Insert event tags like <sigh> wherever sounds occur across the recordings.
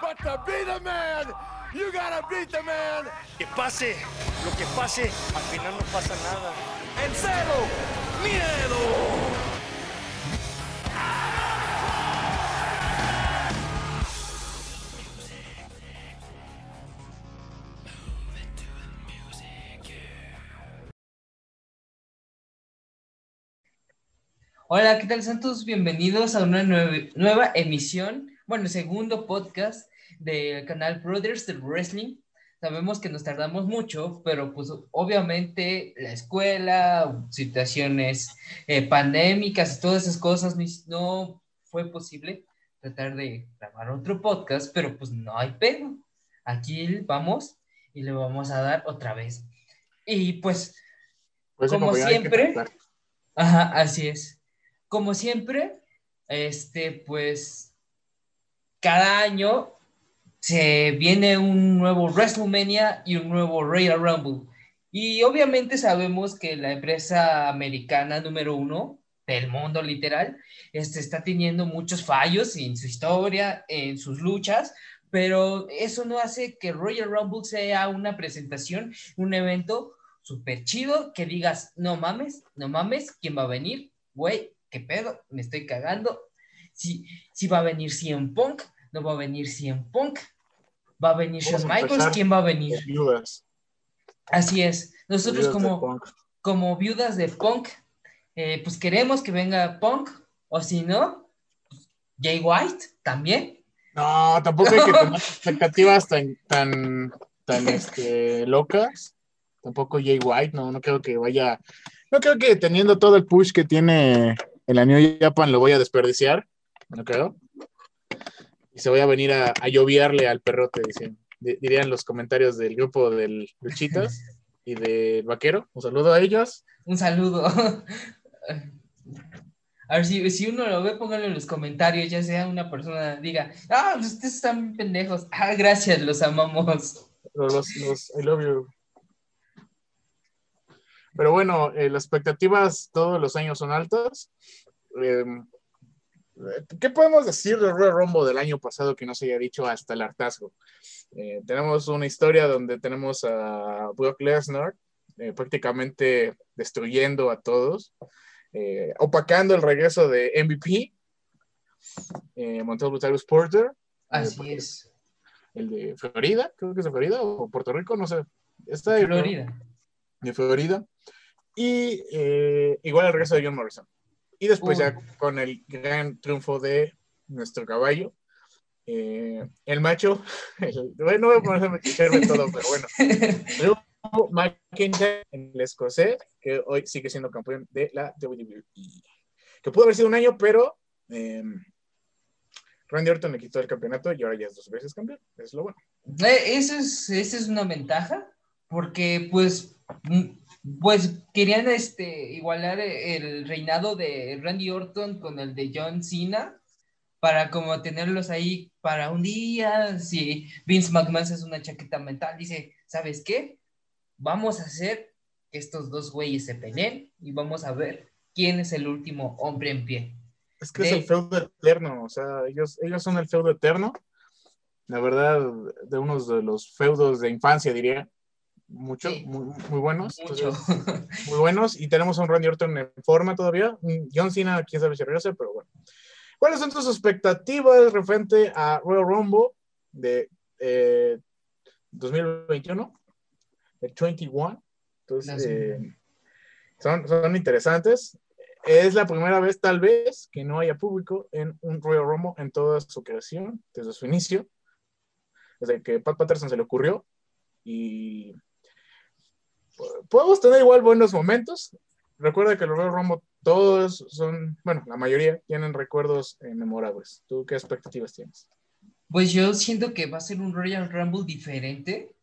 But to be the man, you gotta beat the man. Que pase lo que pase, al final no pasa nada. En cero, miedo. Hola, ¿qué tal Santos? Bienvenidos a una nueva, nueva emisión, bueno, segundo podcast del canal Brothers del Wrestling. Sabemos que nos tardamos mucho, pero pues obviamente la escuela, situaciones eh, pandémicas y todas esas cosas no fue posible tratar de grabar otro podcast, pero pues no hay pedo. Aquí vamos y le vamos a dar otra vez. Y pues, Pues, como siempre. Ajá, así es. Como siempre, este, pues, cada año se viene un nuevo WrestleMania y un nuevo Royal Rumble. Y obviamente sabemos que la empresa americana número uno del mundo literal, este, está teniendo muchos fallos en su historia, en sus luchas, pero eso no hace que Royal Rumble sea una presentación, un evento súper chido que digas, no mames, no mames, ¿quién va a venir? Güey, ¿qué pedo? Me estoy cagando. Si, si va a venir CM Punk, no va a venir CM Punk. Va a venir Shawn Michaels, ¿quién va a venir? Viudas. Así es. Nosotros Viudas como, como viudas de Punk, eh, pues queremos que venga Punk, o si no, pues, Jay White también. No, tampoco hay que <laughs> tener expectativas tan, tan, tan <laughs> este, locas. Tampoco Jay White, no, no creo que vaya. No creo que teniendo todo el push que tiene en la New Japan lo voy a desperdiciar. No creo. Y se voy a venir a, a lloviarle al perrote, dicen. Di- dirían los comentarios del grupo del Luchitas <laughs> y del Vaquero. Un saludo a ellos. Un saludo. A ver, si, si uno lo ve, pónganlo en los comentarios, ya sea una persona diga, ah, ustedes están pendejos. Ah, gracias, los amamos. Los, los, los- I love you. Pero bueno, eh, las expectativas todos los años son altas. Eh, ¿Qué podemos decir del Royal Rumble del año pasado que no se haya dicho hasta el hartazgo? Eh, tenemos una historia donde tenemos a Brock Lesnar eh, prácticamente destruyendo a todos, eh, opacando el regreso de MVP, eh, Montel Brutalus Porter, Así es. el de Florida, creo que es de Florida o Puerto Rico, no sé. Está de Florida. De Florida. Y igual el regreso de John Morrison. Y después Uy. ya con el gran triunfo de nuestro caballo, eh, el macho, <laughs> el- bueno, no voy a ponerme todo, pero bueno, <laughs> McIntyre, el escocés, que hoy sigue siendo campeón de la WWE. Que pudo haber sido un año, pero eh, Randy Orton le quitó el campeonato y ahora ya es dos veces campeón. Es lo bueno. Eh, Eso es, esa es una ventaja, porque pues, mm, pues querían este, igualar el reinado de Randy Orton con el de John Cena, para como tenerlos ahí para un día, si Vince McMahon es una chaqueta mental, dice, ¿sabes qué? Vamos a hacer que estos dos güeyes se peleen y vamos a ver quién es el último hombre en pie. Es que es De- el feudo eterno, o sea, ellos, ellos son el feudo eterno. La verdad, de unos de los feudos de infancia, diría. Mucho, Sí. muy, muy buenos. Mucho. Entonces, <laughs> muy buenos. Y tenemos a un Randy Orton en forma todavía. Un John Cena, quién sabe si regresa, pero bueno. ¿Cuáles son tus expectativas referente a Royal Rumble de eh, 2021? El 21. Entonces, eh, son, son interesantes. Es la primera vez, tal vez, que no haya público en un Royal Rumble en toda su creación, desde su inicio, desde que Pat Patterson se le ocurrió. Y podemos tener igual buenos momentos. Recuerda que los Royal Rumble todos son, bueno, la mayoría tienen recuerdos eh, memorables. ¿Tú qué expectativas tienes? Pues yo siento que va a ser un Royal Rumble diferente.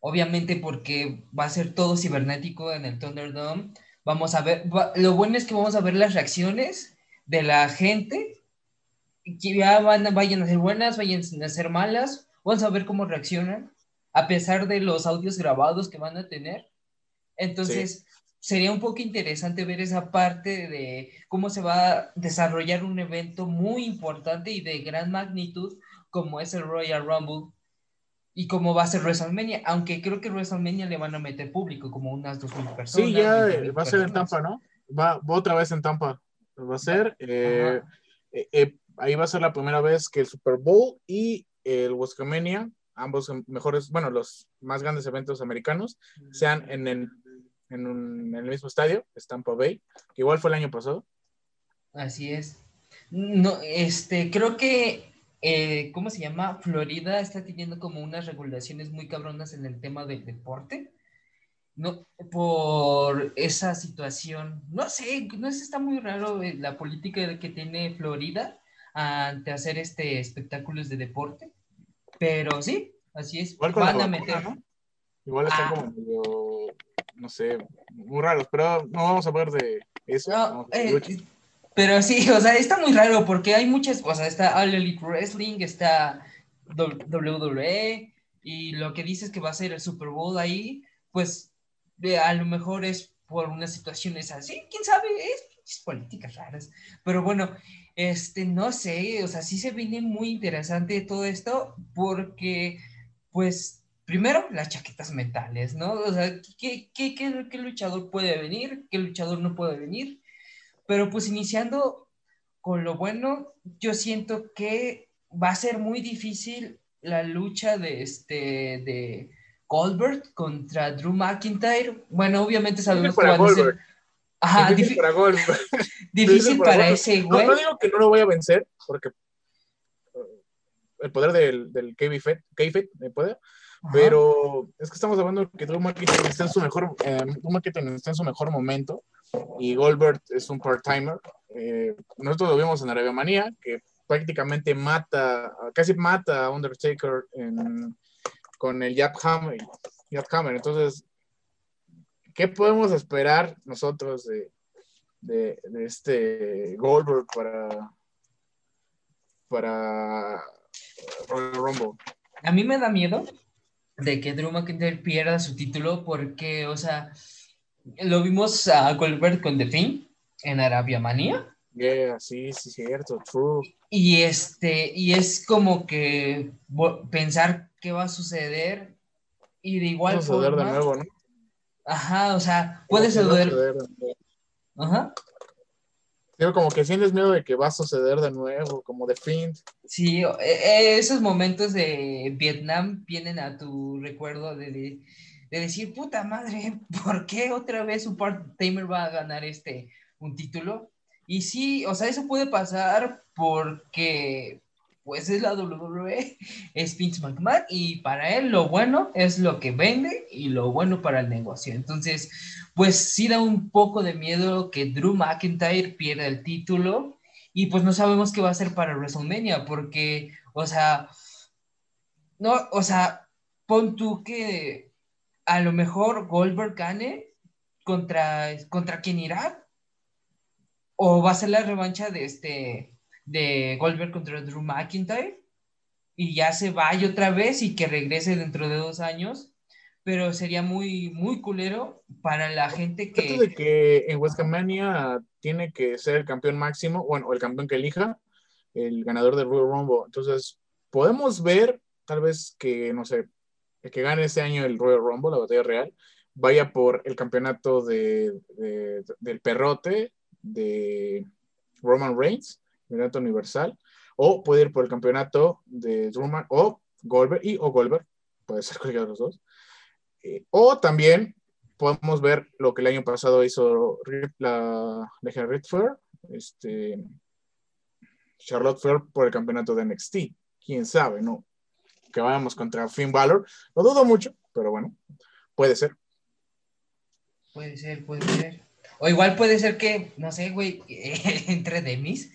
Obviamente porque va a ser todo cibernético en el Thunderdome. Vamos a ver, va- lo bueno es que vamos a ver las reacciones de la gente. Que ya van, vayan a ser buenas, vayan a ser malas. Vamos a ver cómo reaccionan. A pesar de los audios grabados que van a tener. Entonces, sería un poco interesante ver esa parte de cómo se va a desarrollar un evento muy importante y de gran magnitud como es el Royal Rumble y cómo va a ser WrestleMania, aunque creo que WrestleMania le van a meter público, como unas 2.000 personas. Sí, ya 20,000 va a ser en. Tampa, ¿no? Va, va otra vez en Tampa. Va a ser. eh, eh, eh, ahí va a ser la primera vez que el Super Bowl y el WrestleMania, ambos mejores, bueno, los más grandes eventos americanos, sean en el, en un- en el mismo estadio, es Tampa Bay, que igual fue el año pasado. Así es. No, este, creo que, eh, ¿cómo se llama? Florida está teniendo como unas regulaciones muy cabronas en el tema del deporte. No, por esa situación. No sé, no sé, está muy raro eh, la política que tiene Florida ante hacer este espectáculos de deporte. Pero sí, así es. Van a vacuna, meter. ¿no? Igual están Ah. como medio, no sé, muy raros, pero no vamos a hablar de eso. No, eh, pero sí, <laughs> o sea, está muy raro porque hay muchas, o sea, está All Elite Wrestling, está WWE y lo que dices que va a ser el Super Bowl ahí, pues de- a lo mejor es por unas situaciones así, quién sabe, es, es políticas raras, pero bueno, este, no sé, o sea, sí se viene muy interesante todo esto porque, pues, primero, las chaquetas mentales, ¿no? O sea, ¿qué, qué, qué, qué luchador puede venir? ¿Qué luchador no puede venir? Pero pues iniciando con lo bueno, yo siento que va a ser muy difícil la lucha de este de Goldberg contra Drew McIntyre. Bueno, obviamente sabemos que van a ser Goldberg. ajá, Difícil difí- para Goldberg. <laughs> difícil para ese güey. no digo que no lo voy a vencer, porque eh, el poder del, del kayfabe me puede, Ajá. pero es que estamos hablando que Drew McIntyre está en su mejor, eh, está en su mejor momento y Goldberg es un part-timer. Eh, nosotros lo vimos en Arabia Manía, que prácticamente mata, casi mata a Undertaker en- con el Jab Hammer, Jab Hammer. Entonces, ¿qué podemos esperar nosotros de, de, de este Goldberg para para Royal Rumble? A mí me da miedo de que Drew McIntyre pierda su título porque, o sea, lo vimos a Goldberg con The Thing en Arabia Manía. Yeah, sí, sí, cierto, true. Y este, y es como que pensar qué va a suceder y de igual Vamos a ver de nuevo, ¿no? Ajá, o sea, puede va suceder. suceder. Ajá. Digo, como que sientes miedo de que va a suceder de nuevo, como de Fiend. Sí, e- e- esos momentos de Vietnam vienen a tu recuerdo de, de, de decir, puta madre, <laughs> ¿por qué otra vez un part-timer va a ganar este un título? Y sí, o sea, eso puede pasar porque pues es la WWE, es Vince McMahon y para él lo bueno es lo que vende y lo bueno para el negocio. Entonces, pues sí da un poco de miedo que Drew McIntyre pierda el título y pues no sabemos qué va a hacer para WrestleMania porque, o sea, no, o sea, pon tú que a lo mejor Goldberg gane contra, contra quién irá o va a ser la revancha de este de Goldberg contra Drew McIntyre y ya se vaya otra vez y que regrese dentro de dos años, pero sería muy, muy culero para la gente que... de que en WrestleMania tiene que ser el campeón máximo, bueno, el campeón que elija, el ganador del Royal Rumble. Entonces, podemos ver, tal vez que, no sé, el que gane este año el Royal Rumble, la batalla real, vaya por el campeonato de- del perrote de Roman Reigns, campeonato universal, o puede ir por el campeonato de Roman o Goldberg y o Goldberg, puede ser <laughs> cualquiera de los dos. Eh, o también podemos ver lo que el año pasado hizo la Legion Red este, Charlotte Flair por el campeonato de NXT. Quién sabe, ¿no? Que vayamos contra Finn Balor. Lo dudo mucho, pero bueno, puede ser. Puede ser, puede ser. O igual puede ser que, no sé, güey, <laughs> entre Demis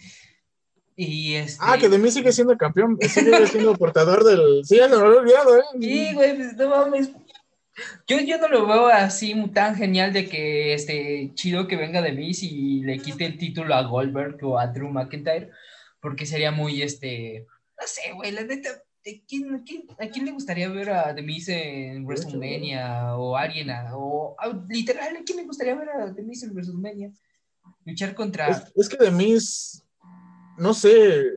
y este... Ah, que de mí sigue siendo campeón, <laughs> sigue siendo portador del. Sí, ya se me había olvidado, ¿eh? Sí, güey, pues no mames. Yo, yo no lo veo así tan genial de que este chido que venga de mí y le quite el título a Goldberg o a Drew McIntyre, porque sería muy este. No sé, güey, la neta. ¿de quién, quién- ¿A quién le gustaría ver a The Miz en WrestleMania o alguien? o a- literal, ¿a quién le gustaría ver a The Miz en WrestleMania? Luchar contra. Es, es que de mí, no sé,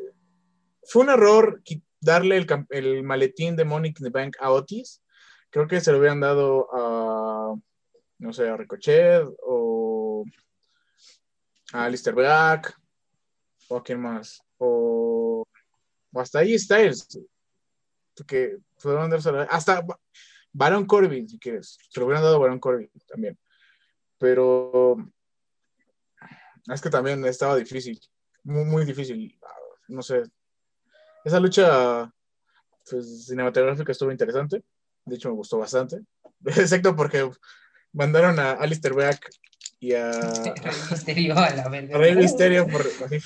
fue un error darle el, el maletín de in the Bank a Otis, creo que se lo hubieran dado a, no sé, a Ricochet o a Alistair Black o a quién más, o, o hasta ahí Styles, porque pudieron dárselo- hasta Ba- Baron Corbin, si quieres, se lo hubieran dado a Baron Corbin también, pero es que también estaba difícil, muy, muy difícil, no sé, esa lucha pues, cinematográfica estuvo interesante, de hecho me gustó bastante, <laughs> excepto porque mandaron a Alistair Black y a, <laughs> Rey Misterio a la verga. a Rey Mysterio por, así,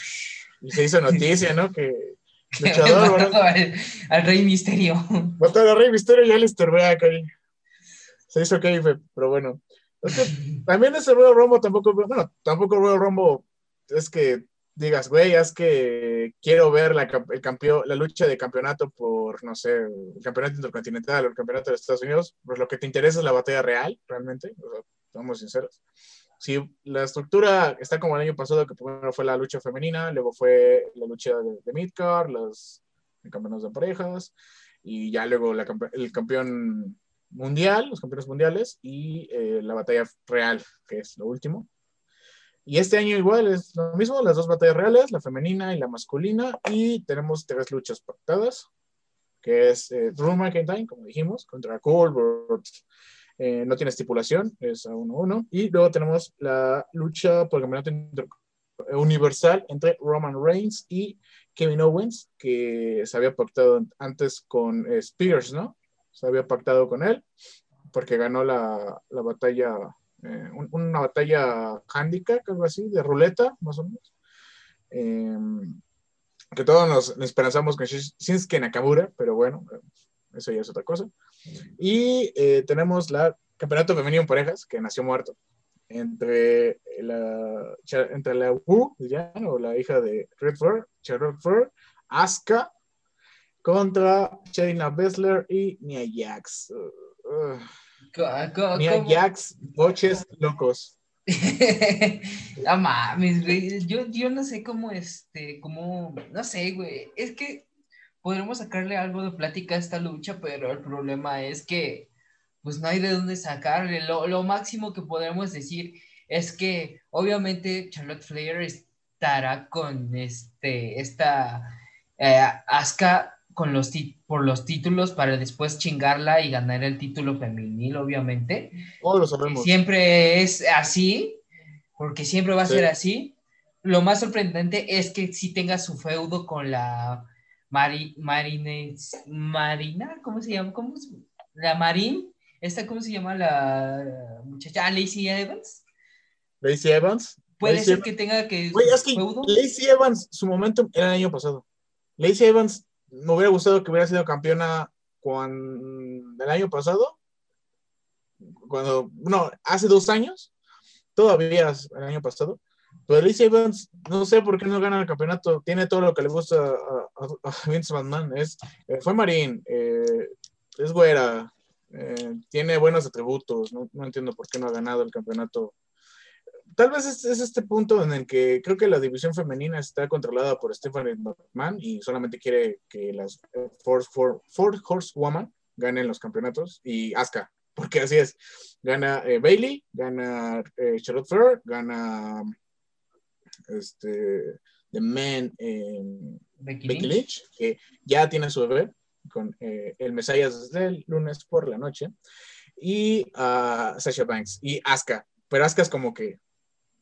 y se hizo noticia, ¿no? Que luchador, <laughs> ¿verdad? al, al Rey Misterio. Mataron a Rey Mysterio y a Alistair Black ahí. Se hizo que pero bueno. Es que también ese Royal Rumble tampoco, bueno, tampoco Royal Rumble es que digas, güey, es que quiero ver la, el campeón, la lucha de campeonato por, no sé, el campeonato intercontinental o el campeonato de Estados Unidos, pues lo que te interesa es la batalla real, realmente, o seamos sinceros. Si la estructura está como el año pasado, que primero fue la lucha femenina, luego fue la lucha de, de los campeonatos de parejas, y ya luego la el campeón mundial, los campeones mundiales, y eh, la batalla real, que es lo último. Y este año igual es lo mismo, las dos batallas reales, la femenina y la masculina, y tenemos tres luchas pactadas, que es eh, Drew como dijimos, contra Colbert. Eh, no tiene estipulación, es a 1-1. Y luego tenemos la lucha por el campeonato inter- universal entre Roman Reigns y Kevin Owens, que se había pactado antes con eh, Spears, ¿no? Se había pactado con él, porque ganó la, la batalla eh, un- una batalla handicap, algo así, de ruleta, más o menos. Eh, que todos nos, nos esperanzamos con Shin- Shinsuke Nakamura, pero bueno, eh, eso ya es otra cosa. Y eh, tenemos la campeonato femenino en parejas, que nació muerto, entre la, entre la Wu, ya, o la hija de Red Fur, Charlotte Fur, Asuka, contra Shayna Baszler y Nia Jax. Uh, uh, Nia ¿cómo? Jax, boches locos. <laughs> no mames, güey. Yo, yo no sé cómo, este, cómo, no sé, güey. Es que podremos sacarle algo de plática a esta lucha, pero el problema es que, pues no hay de dónde sacarle. Lo, lo máximo que podemos decir es que, obviamente, Charlotte Flair estará con, este, esta, eh, Asuka con los por los títulos para después chingarla y ganar el título femenil, obviamente Todos lo sabemos. siempre es así, porque siempre va a Sí. ser así. Lo más sorprendente es que sí tenga su feudo con la Mari, Marines, Marina, ¿cómo se llama? ¿Cómo se- la Marin, esta, ¿cómo se llama la muchacha? Ah, Lacey Evans. Lacey Evans. Puede Lacey ser Evans. que tenga que Güey, su es que feudo. Lacey Evans, su momento era el año pasado. Lacey Evans, me hubiera gustado que hubiera sido campeona cuando, el año pasado. Cuando, no, hace dos años. Todavía el año pasado. Pero Lacey Evans, no sé por qué no gana el campeonato. Tiene todo lo que le gusta a Vince McMahon. Es, eh, fue Marín, eh, es güera, eh, tiene buenos atributos. No, no entiendo por qué no ha ganado el campeonato tal vez es, es este punto en el que creo que la división femenina está controlada por Stephanie McMahon y solamente quiere que las eh, Four, Four, Four Horsewoman ganen los campeonatos y Asuka, porque así es. Gana eh, Bailey, gana eh, Charlotte Flair, gana este, The Man en Becky Becky Lynch. Lynch, que ya tiene su bebé con eh, el Mesías desde el lunes por la noche, y a Sasha Banks y Asuka, pero Asuka es como que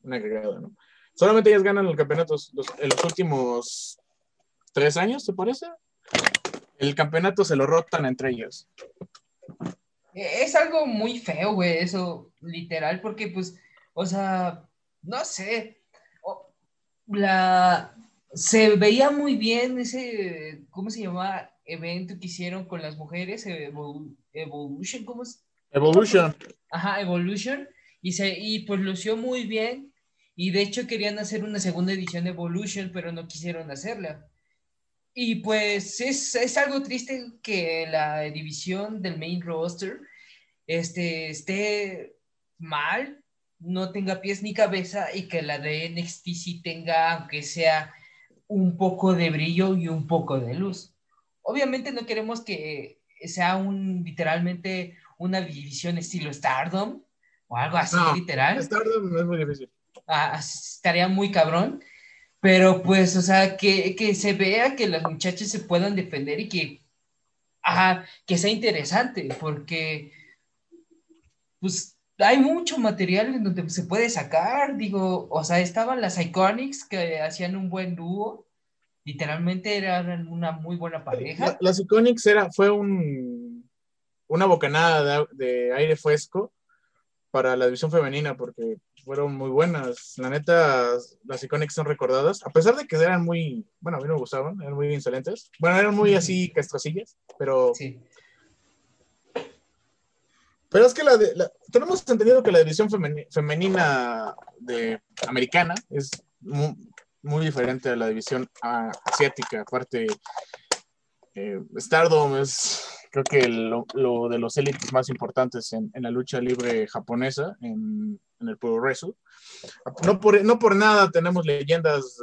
una agregada, ¿no? Solamente ellas ganan los campeonatos los- en los últimos tres años, ¿te parece? El campeonato se lo rotan entre ellos. Es algo muy feo, güey, eso, literal, porque pues, o sea, no sé, la, se veía muy bien ese, ¿cómo se llama? Evento que hicieron con las mujeres, Evol- Evolution, ¿cómo es? Evolution. Ajá, Evolution, y, se, y pues lució muy bien, y de hecho querían hacer una segunda edición de Evolution, pero no quisieron hacerla. Y pues es, es algo triste que la división del main roster este, esté mal, no tenga pies ni cabeza, y que la de NXT sí tenga, aunque sea un poco de brillo y un poco de luz. obviamente no queremos que sea un literalmente una división estilo Stardom o algo así No, literal. Stardom es muy difícil. Ah, estaría muy cabrón. Pero pues, o sea, que, que se vea que las muchachas se puedan defender y que, ajá, que sea interesante, porque pues hay mucho material en donde se puede sacar, digo, o sea, estaban las Iconics que hacían un buen dúo, literalmente eran una muy buena La- pareja. Las Iconics era, fue un, una bocanada de, de aire fresco para la división femenina porque fueron muy buenas. La neta, las Iconics son recordadas, a pesar de que eran muy, bueno, a mí no me gustaban, eran muy insolentes. Bueno, eran muy así castrosillas, pero, Sí. pero es que la, de- la- tenemos entendido que la división femeni- femenina de, americana es muy, muy diferente a la división asiática. Aparte, eh, Stardom es, creo que lo, de los élites más importantes en, la lucha libre japonesa, en, el Pro Wrestle. No por, no por nada tenemos leyendas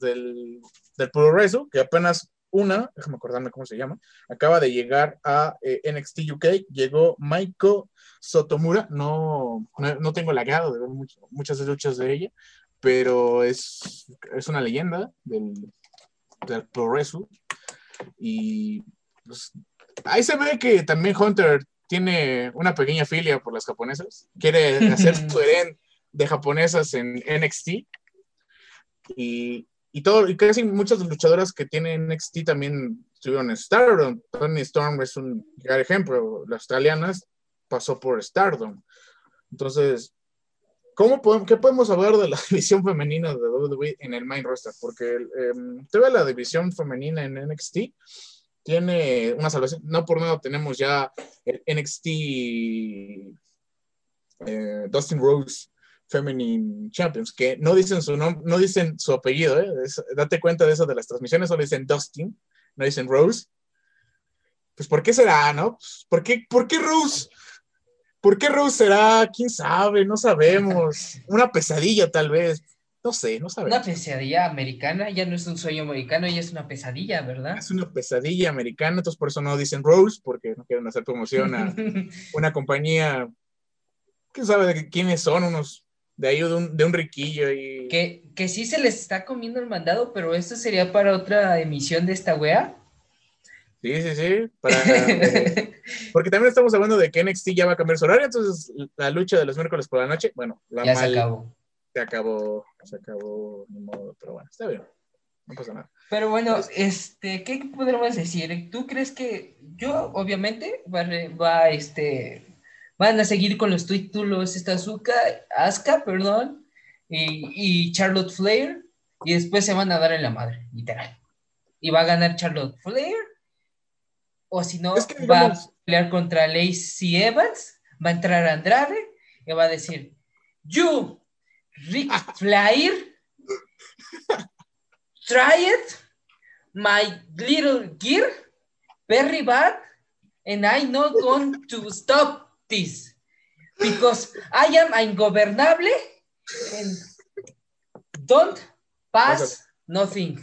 del, del Pro Wrestle, que apenas una, déjame acordarme cómo se llama, acaba de llegar a eh, NXT UK, llegó Maiko Sotomura, no, no, no tengo la grado de ver muchas luchas de ella, pero es, es una leyenda del, del Pro Wrestle. Y pues, ahí se ve que también Hunter tiene una pequeña filia por las japonesas. Quiere <laughs> hacer su harén de japonesas en NXT. Y, y, todo, y casi muchas luchadoras que tienen NXT también estuvieron en Stardom. Tony Storm es un gran ejemplo. La australiana pasó por Stardom. Entonces, ¿cómo ¿qué podemos hablar de la <laughs> división femenina de WWE en el main roster? Porque eh, todavía la división femenina en NXT tiene una salvación. No por nada tenemos ya el NXT eh, Dustin Rose Feminine Champions, que no dicen su nombre, no dicen su apellido, ¿eh? Date cuenta de eso de las transmisiones, solo dicen Dustin, no dicen Rose. Pues, ¿por qué será, no? Pues, ¿por, qué, ¿Por qué Rose? ¿Por qué Rose será? ¿Quién sabe? No sabemos. Una pesadilla, tal vez. No sé, no sabemos. Una pesadilla americana, ya no es un sueño americano, ya es una pesadilla, ¿verdad? Es una pesadilla americana, entonces por eso no dicen Rose, porque no quieren hacer promoción a <laughs> una compañía. ¿Quién sabe de quiénes son? Unos de ahí, de un, de un riquillo. Y... que, que sí se les está comiendo el mandado, pero esto sería para otra emisión de esta wea. Sí, sí, sí. Para, eh, <laughs> porque también estamos hablando de que NXT ya va a cambiar su horario, entonces la lucha de los miércoles por la noche, bueno, la ya se acabó. se acabó, se acabó, ni modo, pero bueno, está bien, no pasa nada. Pero bueno, este, ¿qué podríamos decir? ¿Tú crees que yo, obviamente, va, va, este, van a seguir con los títulos esta Azuka, Asuka, perdón, y, y Charlotte Flair, y después se van a dar en la madre, literal. Y va a ganar Charlotte Flair, o si no, Es que, va digamos- a pelear contra Lacey Evans, va a entrar Andrade, y va a decir, you, Rick Flair, try it, my little gear, very bad, and I not going to stop this because I am ingobernable and don't pass nothing.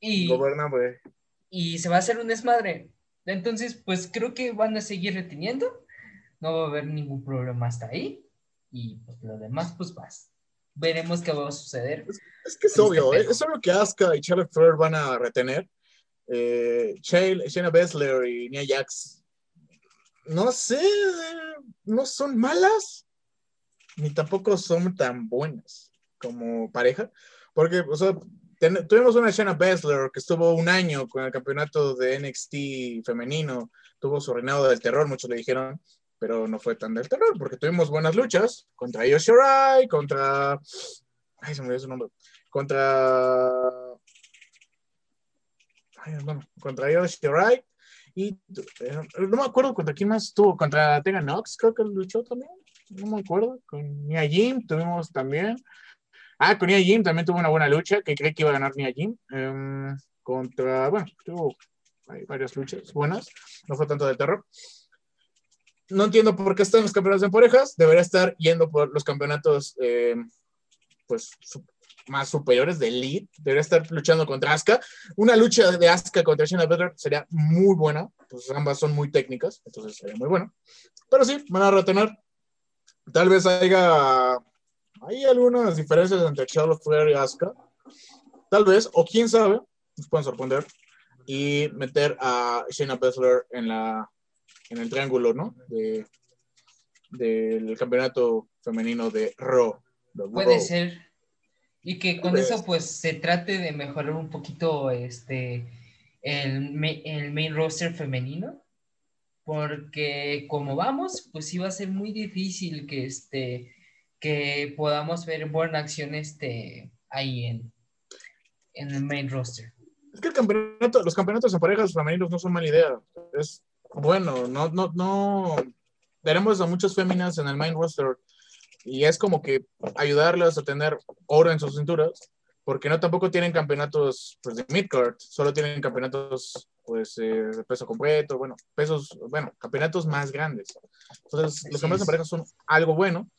Y, Goberna, y se va a hacer un desmadre. Entonces, pues creo que van a seguir reteniendo. No va a haber ningún problema hasta ahí. Y pues lo demás, pues vas. Veremos qué va a suceder. Es que es obvio, este ¿eh? es obvio que Asuka y Charlotte Flair van a retener. Eh, Shayna Baszler y Nia Jax, no sé, no son malas, ni tampoco son tan buenas como pareja, porque, o sea, tuvimos una Shayna Baszler que estuvo un año con el campeonato de NXT femenino, tuvo su reinado del terror, muchos le dijeron, pero no fue tan del terror, porque tuvimos buenas luchas contra Io Shirai, contra... Ay, se me olvidó su nombre contra. Contra Io Shirai. Y eh, no me acuerdo contra quién más estuvo. Contra Tegan Nox, creo que luchó también. No me acuerdo. Con Nia Jim tuvimos también. Ah, con Nia Jim también tuvo una buena lucha. Que creí que iba a ganar Nia Jim. Em, contra. Bueno, tuvo varias luchas buenas. No fue tanto de terror. No entiendo por qué están los campeonatos en parejas. Debería estar yendo por los campeonatos. em, pues más superiores de Elite. Debería estar luchando contra Asuka. Una lucha de Asuka contra Shayna Baszler sería muy buena. Pues ambas son muy técnicas, entonces sería muy bueno. Pero sí, van a retener. Tal vez haya hay algunas diferencias entre Charlotte Flair y Asuka. Tal vez, o quién sabe, nos pueden sorprender. Y meter a Shayna Baszler en, la, en el triángulo, ¿no? De, del campeonato femenino de Raw. de Puede Raw. ser. Y que con eso pues se trate de mejorar un poquito este el, el main roster femenino. Porque como vamos, pues sí va a ser muy difícil que este que podamos ver buena acción este ahí en, en el main roster. Es que el campeonato, los campeonatos en parejas femeninos no son mala idea. Es bueno, no, no, no. Tenemos a muchas féminas en el main roster y es como que ayudarlas a tener oro en sus cinturas, porque no tampoco tienen campeonatos pues, de midcard, solo tienen campeonatos pues eh, de peso completo, bueno, pesos, bueno, campeonatos más grandes. Entonces, los campeonatos en parejas son algo bueno.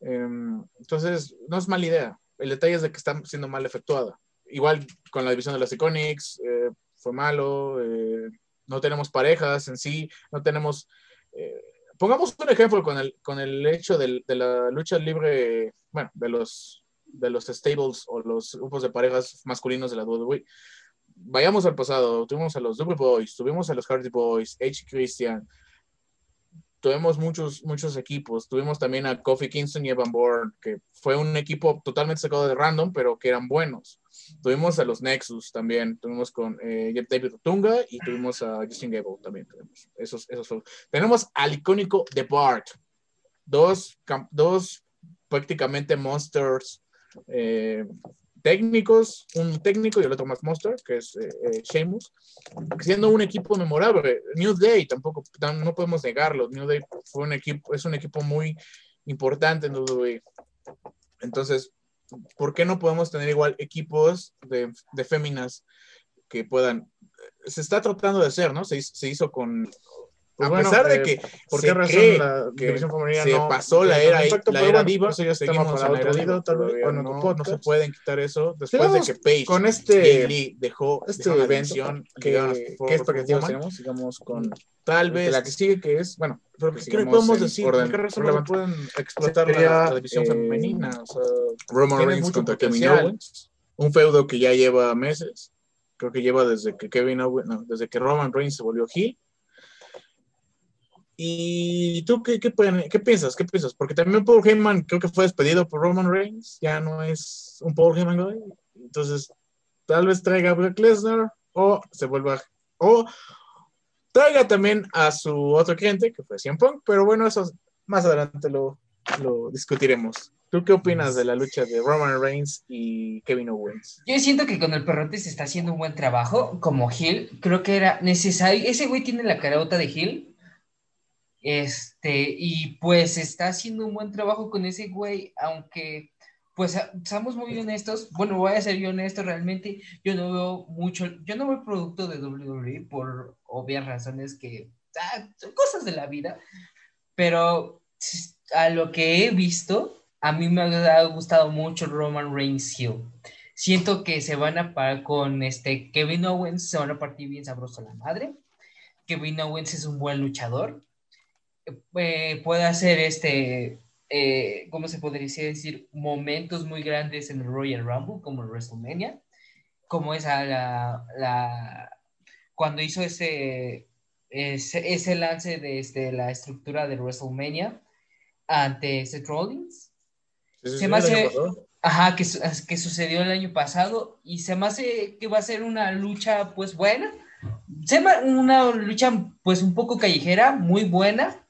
Em, entonces, no es mala idea. El detalle es de que está siendo mal efectuada. Igual con la división de las Iconics, eh, fue malo. eh, no tenemos parejas en sí, no tenemos. eh, pongamos un ejemplo con el, con el hecho de la lucha libre, bueno, de los, de los stables o los grupos de parejas masculinos de la WWE. Vayamos al pasado, tuvimos a los Double Boys, tuvimos a los Hardy Boys, H. Christian, tuvimos muchos, muchos equipos. Tuvimos también a Kofi Kingston y Evan Bourne, que fue un equipo totalmente sacado de random, pero que eran buenos. Tuvimos a los Nexus también. Tuvimos con eh, David Otunga y tuvimos a Justin Gable también. Tenemos esos, esos. Tenemos al icónico The Bart. Dos, dos prácticamente monsters eh, técnicos, un técnico y el otro más monster, que es eh, eh, siendo un equipo memorable. New Day tampoco, tam- no podemos negarlo. New Day fue un equipo, es un equipo muy importante en WWE. Entonces, ¿por qué no podemos tener igual equipos de, de féminas que puedan? Se está tratando de hacer, ¿no? Se, se hizo con. Pues a bueno, pesar de eh, que ¿Por se qué razón la que división femenina se no pasó la era, impacto, la era bueno, diva, eso ya es tema seguimos para en la era diva, tal vez, todavía o en no, otro no se pueden quitar eso después de que Paige con este, Lee dejó, este dejó la que, que For- es expectativas Woman. tenemos, sigamos con tal vez la que sigue, que es, bueno, Pero que ¿qué le podemos decir? ¿Por qué razón no pueden explotar la, división eh, femenina? O sea, Roman Reigns contra Kevin. Owens. Un feudo que ya lleva meses. Creo que lleva desde que Kevin Owens, no, desde que Roman Reigns se volvió heel. ¿Y tú qué, qué, qué piensas? ¿Qué piensas? Porque también Paul Heyman creo que fue despedido por Roman Reigns. Ya no es un Paul Heyman. Entonces, tal vez traiga a Brock Lesnar o se vuelva o traiga también a su otro cliente que fue CM Punk, pero bueno, eso más adelante lo, lo discutiremos. ¿Tú qué opinas de la lucha de Roman Reigns y Kevin Owens? Yo siento que con el perrote se está haciendo un buen trabajo como Hill. Creo que era necesario. Ese güey tiene la carota de Hill. Este, y pues está haciendo un buen trabajo con ese güey, aunque, pues, seamos muy honestos. Bueno, voy a ser yo honesto, realmente. Yo no veo mucho, yo no veo producto de WWE por obvias razones que, ah, son cosas de la vida. Pero a lo que he visto, a mí me ha gustado mucho Roman Reigns Hill siento que se van a parar con este Kevin Owens, se van a partir bien sabroso la madre. Kevin Owens es un buen luchador. Eh, puede hacer este, eh, ¿cómo se podría decir? Momentos muy grandes en el Royal Rumble, como en WrestleMania, como esa la, la cuando hizo ese, ese, ese lance de este, la estructura de WrestleMania ante Seth Rollins. Se me hace- Ajá, que, que sucedió el año pasado y se me hace que va a ser una lucha pues buena, se me- una lucha pues un poco callejera, muy buena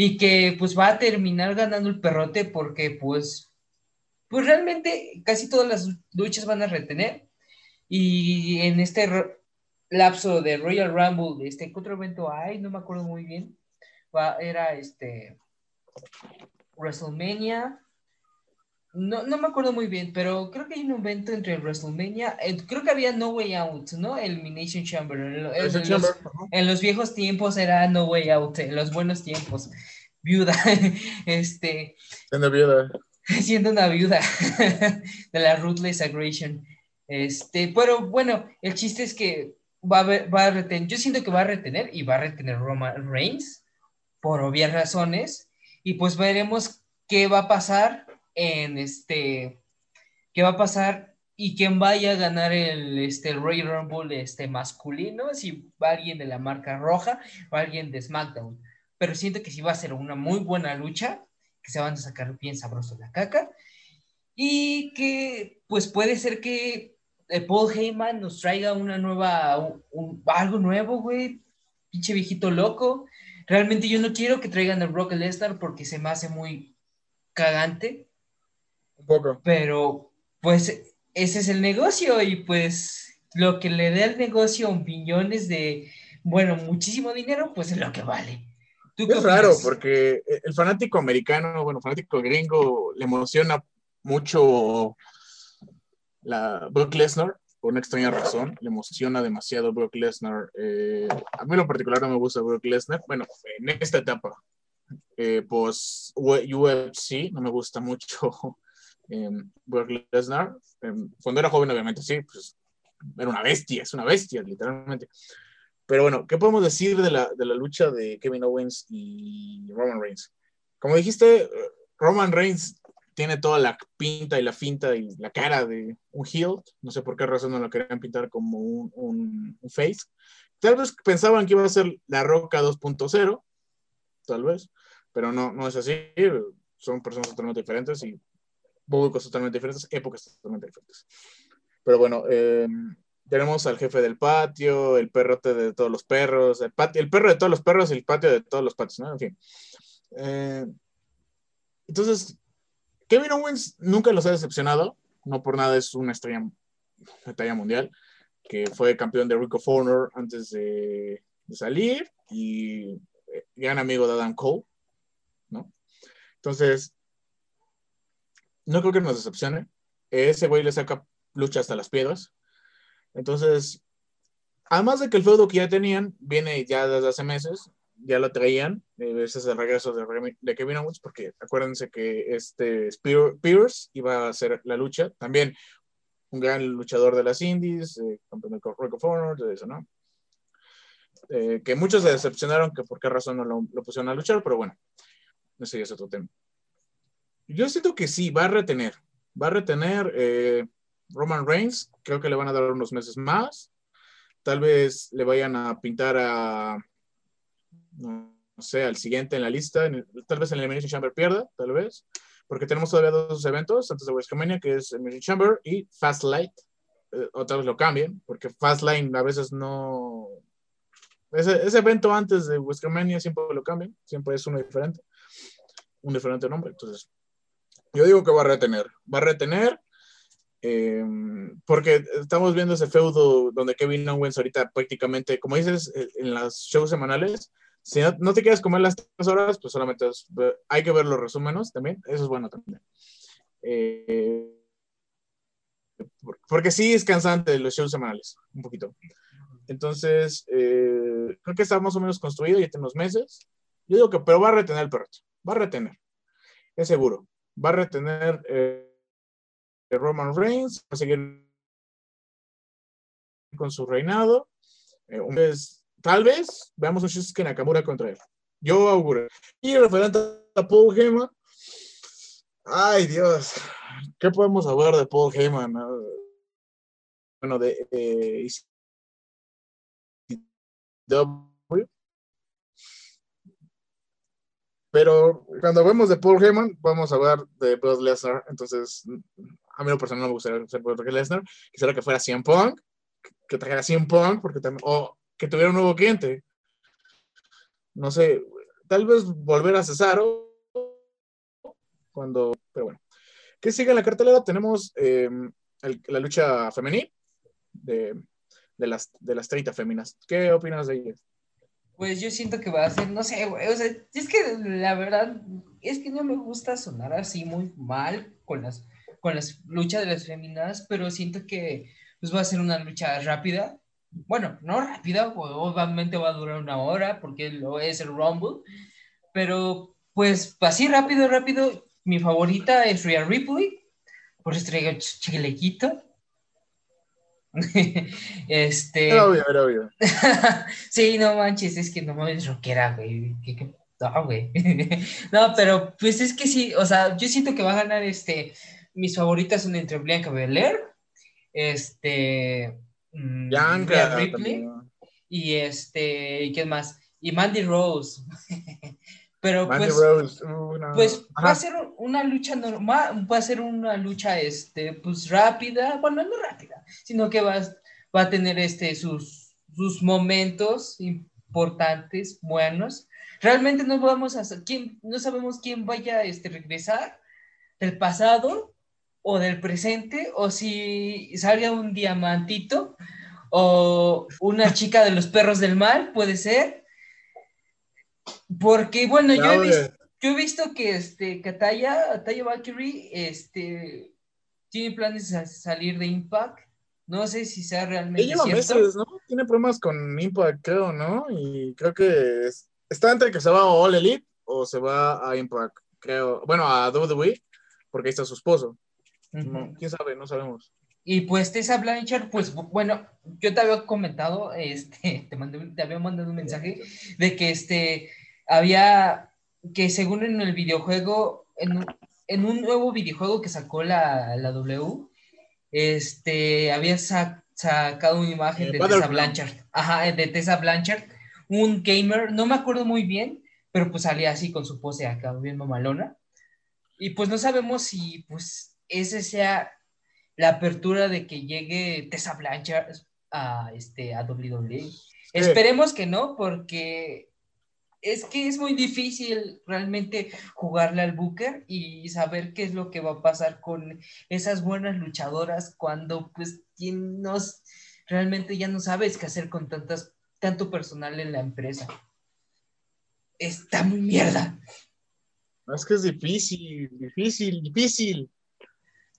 y que pues va a terminar ganando el perrote porque pues pues realmente casi todas las luchas van a retener. Y en este lapso de Royal Rumble, este ¿qué otro evento hay, no me acuerdo muy bien, era este WrestleMania, no, no me acuerdo muy bien, pero creo que hay un evento entre WrestleMania. eh, creo que había No Way Out, ¿no? Elimination Chamber. En, en los, Chamber, ajá. en los viejos tiempos era No Way Out, en los buenos tiempos. Viuda. <laughs> este. Siendo viuda. <laughs> siendo una viuda <laughs> de la Ruthless Aggression. Este, pero bueno, el chiste es que va a, va a retener, yo siento que va a retener y va a retener Roman Reigns por obvias razones y pues veremos qué va a pasar en este, qué va a pasar y quién vaya a ganar el, este, Royal Rumble este, masculino, si va alguien de la marca roja o alguien de SmackDown. Pero siento que sí va a ser una muy buena lucha, que se van a sacar bien sabroso la caca y que pues puede ser que eh, Paul Heyman nos traiga una nueva, un- algo nuevo, güey, pinche viejito loco. Realmente yo no quiero que traigan a Brock Lesnar porque se me hace muy cagante, poco. pero pues ese es el negocio y pues lo que le dé al negocio millones de, bueno, muchísimo dinero, pues es lo que vale. ¿Tú Es raro porque el fanático americano, bueno, fanático gringo, le emociona mucho la Brock Lesnar, por una extraña razón, le emociona demasiado Brock Lesnar. Eh, a mí en lo particular no me gusta Brock Lesnar, bueno, en esta etapa, eh, pues UFC, no me gusta mucho eh, Brock Lesnar. Eh, cuando era joven, obviamente, sí, pues era una bestia, es una bestia, literalmente. Pero bueno, ¿qué podemos decir de la, de la lucha de Kevin Owens y Roman Reigns? Como dijiste, Roman Reigns tiene toda la pinta y la finta y la cara de un heel. No sé por qué razón no lo querían pintar como un, un- un face. Tal vez pensaban que iba a ser la Roca 2.0, tal vez, pero no, no es así. Son personas totalmente diferentes y públicos totalmente diferentes, épocas totalmente diferentes. Pero bueno, eh, tenemos al jefe del patio, el perrote de todos los perros, el, patio, el perro de todos los perros y el patio de todos los patios, ¿no? En fin. Eh, entonces, Kevin Owens nunca los ha decepcionado, no por nada es una estrella de talla mundial, que fue campeón de Rick of Honor antes de, de salir y eh, gran amigo de Adam Cole, ¿no? Entonces, no creo que nos decepcione. Ese güey le saca lucha hasta las piedras. Entonces, además de que el feudo que ya tenían viene ya desde hace meses, ya lo traían, eh, ese es el regreso de, de Kevin Owens, porque acuérdense que este Pierce iba a hacer la lucha, también un gran luchador de las indies, eh, de Rock de eso, ¿no? Eh, que muchos se decepcionaron que por qué razón no lo, lo pusieron a luchar, pero bueno, ese es otro tema. Yo siento que sí, va a retener, va a retener eh, Roman Reigns, creo que le van a dar unos meses más, tal vez le vayan a pintar a, no, sé, al siguiente en la lista, tal vez en el Elimination Chamber pierda, tal vez, porque tenemos todavía dos eventos antes de WrestleMania, que es Elimination Chamber y Fastlane, eh, otra vez lo cambien, porque Fastlane a veces no... Ese, ese evento antes de WrestleMania siempre lo cambian, siempre es uno diferente, un diferente nombre, entonces yo digo que va a retener, va a retener, eh, porque estamos viendo ese feudo donde Kevin Owens ahorita prácticamente, como dices, eh, en los shows semanales, si no, te quieres comer las tres horas, pues solamente hay que ver los resúmenes también, eso es bueno también. Eh, por- porque sí es cansante los shows semanales, un poquito. Entonces, eh, creo que está más o menos construido, ya tiene unos meses. Yo digo que, pero va a retener el perro, va a retener, es seguro. Va a retener eh, Roman Reigns, va a seguir con su reinado. Eh, tal vez veamos un Shinsuke Nakamura contra él. Yo auguro. Y referente a Paul Heyman, ay Dios, ¿qué podemos hablar de Paul Heyman? Bueno, de eh, Pero cuando vemos de Paul Heyman, vamos a hablar de Brock Lesnar. Entonces, a mí lo personal no me gustaría ser Brock Lesnar. Quisiera que fuera CM Punk, que trajera CM Punk, porque o que tuviera un nuevo cliente. No sé, tal vez volver a Cesaro cuando, pero bueno. ¿Qué sigue en la cartelera? Tenemos el- la lucha femenil de, de, las, de las 30 féminas. ¿Qué opinas de ellas? Pues yo siento que va a ser, no sé, güey, o sea, es que la verdad es que no me gusta sonar así muy mal con las, con las luchas de las féminas, pero siento que pues va a ser una lucha rápida. Bueno, no rápida, obviamente va a durar una hora porque lo es el Rumble, pero pues así rápido, rápido, mi favorita es Rhea Ripley, por eso traigo ch- chilequito. <laughs> este. Era obvio, era obvio. <laughs> sí, no manches, es que no mames rockera, güey. ¿Qué- qué- No, güey. <laughs> no, pero pues es que sí, o sea, yo siento que va a ganar este. Mis favoritas son entre Bianca Belair, este. mm, Bianca. Ripley también. y este. ¿y ¿Quién más? Y Mandy Rose. Pero Mandy pues. Rose. uh, no. Pues va a ser una lucha normal, va a ser una lucha, este, pues rápida, bueno, no rápida, sino que va, a- va a tener, este, sus, sus momentos importantes, buenos. Realmente no vamos a, quién, no sabemos quién vaya, este, regresar del pasado o del presente, o si salga un diamantito o una chica de los perros del mal, puede ser. Porque, bueno, yo he visto, yo he visto que este Kataya, Taya Valkyrie, este tiene planes de salir de Impact. No sé si sea realmente Ella lleva cierto. meses, ¿no? Tiene problemas con Impact, creo, ¿no? Y creo que es- está entre que se va a All Elite o se va a Impact, creo. Bueno, a WWE, porque ahí está su esposo. Ujú. No, ¿Quién sabe? No sabemos. Y pues Tessa Blanchard, pues bu- bueno, yo te había comentado, este, <laughs> te, mandé, te había mandado un mensaje de que este había que según en el videojuego, en un, en un nuevo videojuego que sacó la, la W, este había sa- sacado una imagen Eh, de Tessa. Blanchard, ajá, de Tessa Blanchard, un gamer, no me acuerdo muy bien, pero pues salía así con su pose acá, bien mamalona. Y pues no sabemos si pues ese sea la apertura de que llegue Tessa Blanchard a, este, a WWE. Esperemos que no, porque es que es muy difícil realmente jugarle al Booker y saber qué es lo que va a pasar con esas buenas luchadoras cuando pues realmente ya no sabes qué hacer con tantas, tanto personal en la empresa. Está muy mierda. Es que es difícil, difícil, difícil.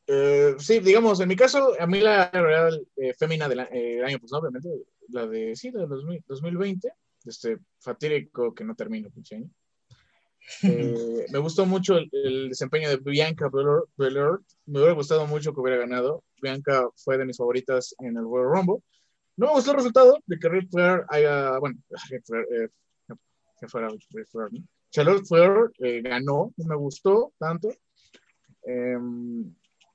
Eh, sí, digamos, en mi caso, a mí la real eh, del eh, el año, pues no, obviamente, la de, sí, la de 2000 2020, este fatídico que no termino, pinche año. <laughs> Eh, me gustó mucho el, el desempeño de Bianca Belair. Me hubiera gustado mucho que hubiera ganado. Bianca fue de mis favoritas en el Royal Rumble. No me gustó el resultado de que Ric Flair haya, bueno, Ric Flair, eh, que fuera Ric Flair, ¿no? Charlotte Flair eh, ganó, no me gustó tanto. Eh, a mí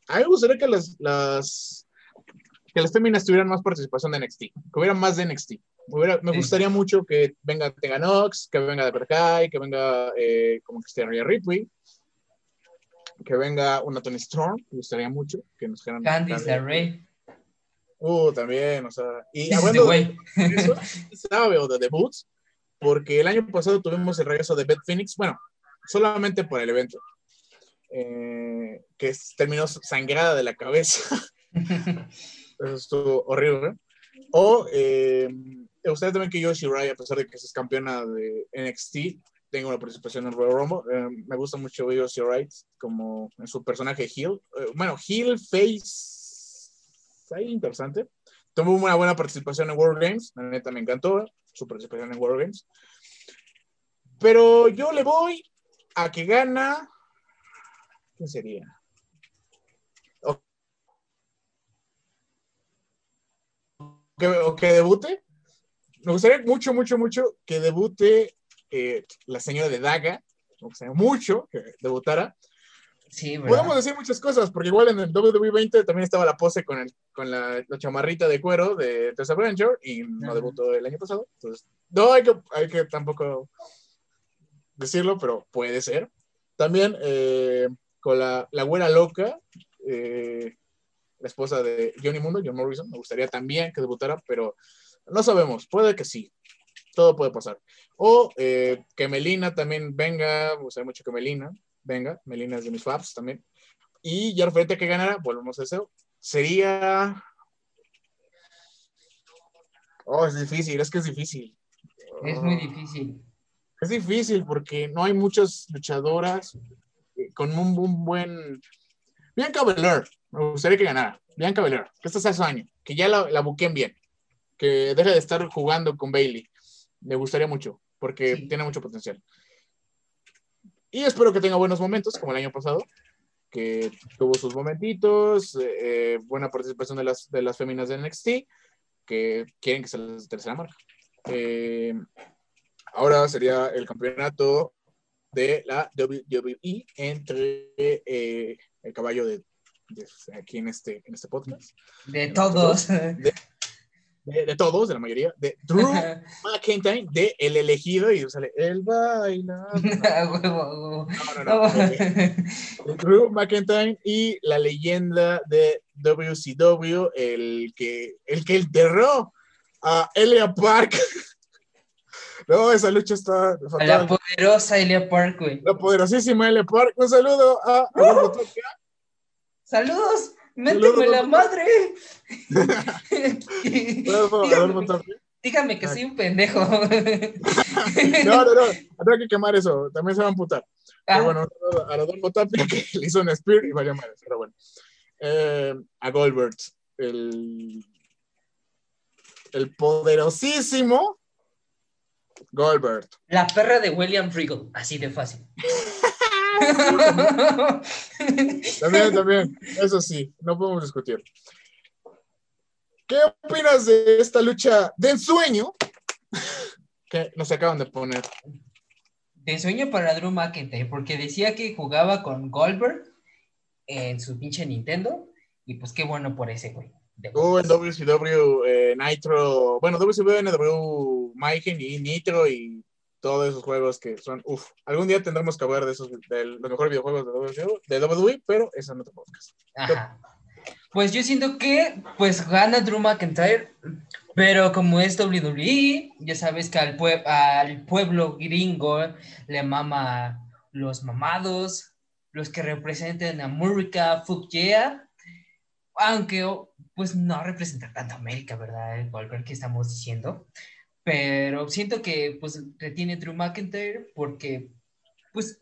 me gustaría que las, las, que las féminas tuvieran más participación de NXT, que hubiera más de NXT. Me, hubiera- me Sí. gustaría mucho que venga Tegan Nox, que venga Deborah Kai, que venga eh, como esté Rhea Ripley, que venga una Tony Storm, me gustaría mucho que nos dijeran. Candice LeRae. Uh, también, o sea, y <laughs> hablando de güey. eso, sabe o de debuts, porque el año pasado tuvimos el regreso de Beth Phoenix, bueno, solamente por el evento, eh, que terminó sangrada de la cabeza, <laughs> eso estuvo horrible. O eh, gustaría también que Yoshi Rai, a pesar de que es campeona de NXT, tenga una participación en Royal Rumble. Eh, me gusta mucho Yoshi Rai como en su personaje Heel. Eh, bueno, Heel Face, ahí interesante. Tuvo una buena participación en World Games, la neta me encantó su participación en World Games. Pero yo le voy a que gana. ¿Quién sería? Que, o que debute. Me gustaría mucho, mucho, mucho que debute eh, la señora de Daga. Me gustaría mucho que debutara. Sí, ¿verdad? Podemos decir muchas cosas, porque igual en el WWE 20 también estaba la pose con, el, con la, la chamarrita de cuero de Tessa Blanchard y no debutó el año pasado. Entonces, no hay que, hay que tampoco decirlo, pero puede ser. También eh, con la, la güera loca, eh, la esposa de Johnny Mundo, John Morrison, me gustaría también que debutara, pero no sabemos, puede que sí. Todo puede pasar. O eh, que Melina también venga, me gustaría mucho que Melina venga, Melina es de mis faps también. Y ya referente a que ganara, volvemos a eso, sería... Oh, es difícil, es que es difícil. Es muy difícil. Es difícil porque no hay muchas luchadoras eh, con un, un buen... Bianca Belair, me gustaría que ganara. Bianca Belair, que este sea su año, que ya la, la buquen bien, que deje de estar jugando con Bailey. Me gustaría mucho, porque Sí. tiene mucho potencial. y espero que tenga buenos momentos, como el año pasado, que tuvo sus momentitos, eh, buena participación de las, de las féminas de NXT, que quieren que sea la tercera marca. Eh, ahora sería el campeonato de la WWE entre eh, el caballo de aquí en este, en este podcast. De todos. De, de todos, de la mayoría, de Drew McIntyre, de El Elegido, y sale El Baila. <laughs> No, no, no. eh, Drew McIntyre y la leyenda de WCW, el que, el que enterró a Elia Park. <laughs> No, esa lucha está A la fatal. poderosa Elia Park, güey. La poderosísima Elia Park. Un saludo a Tapia. ¡Saludos! ¡Méteme la madre! <laughs> Dígame, que soy un pendejo. <laughs> <laughs> No, no, no. Habrá que quemar eso. También se va a amputar. Ah, Pero bueno, un saludo a Adolfo Tapia que le hizo un spear y vaya madre. Pero bueno. Eh, a Goldberg. El, el poderosísimo Goldberg. La perra de William Regal, así de fácil. También, también. Eso sí, no podemos discutir. ¿Qué opinas de esta lucha de ensueño que nos acaban de poner? De ensueño para Drew McIntyre, porque decía que jugaba con Goldberg en su pinche Nintendo, y pues qué bueno por ese güey. En WCW eh, Nitro, bueno, WCW, NW, Mayhem y Nitro y todos esos juegos que son, uff, algún día tendremos que hablar de esos, de los mejores videojuegos de WWE, de WWE, pero eso es en otro podcast. Pues yo siento que pues gana Drew McIntyre, pero como es WWE, ya sabes que al, pue- al pueblo gringo le mama los mamados, los que representan a América, fuck yeah, aunque oh, pues no representa tanto a América, ¿verdad? Goldberg que estamos diciendo, pero siento que pues retiene Drew McIntyre porque pues,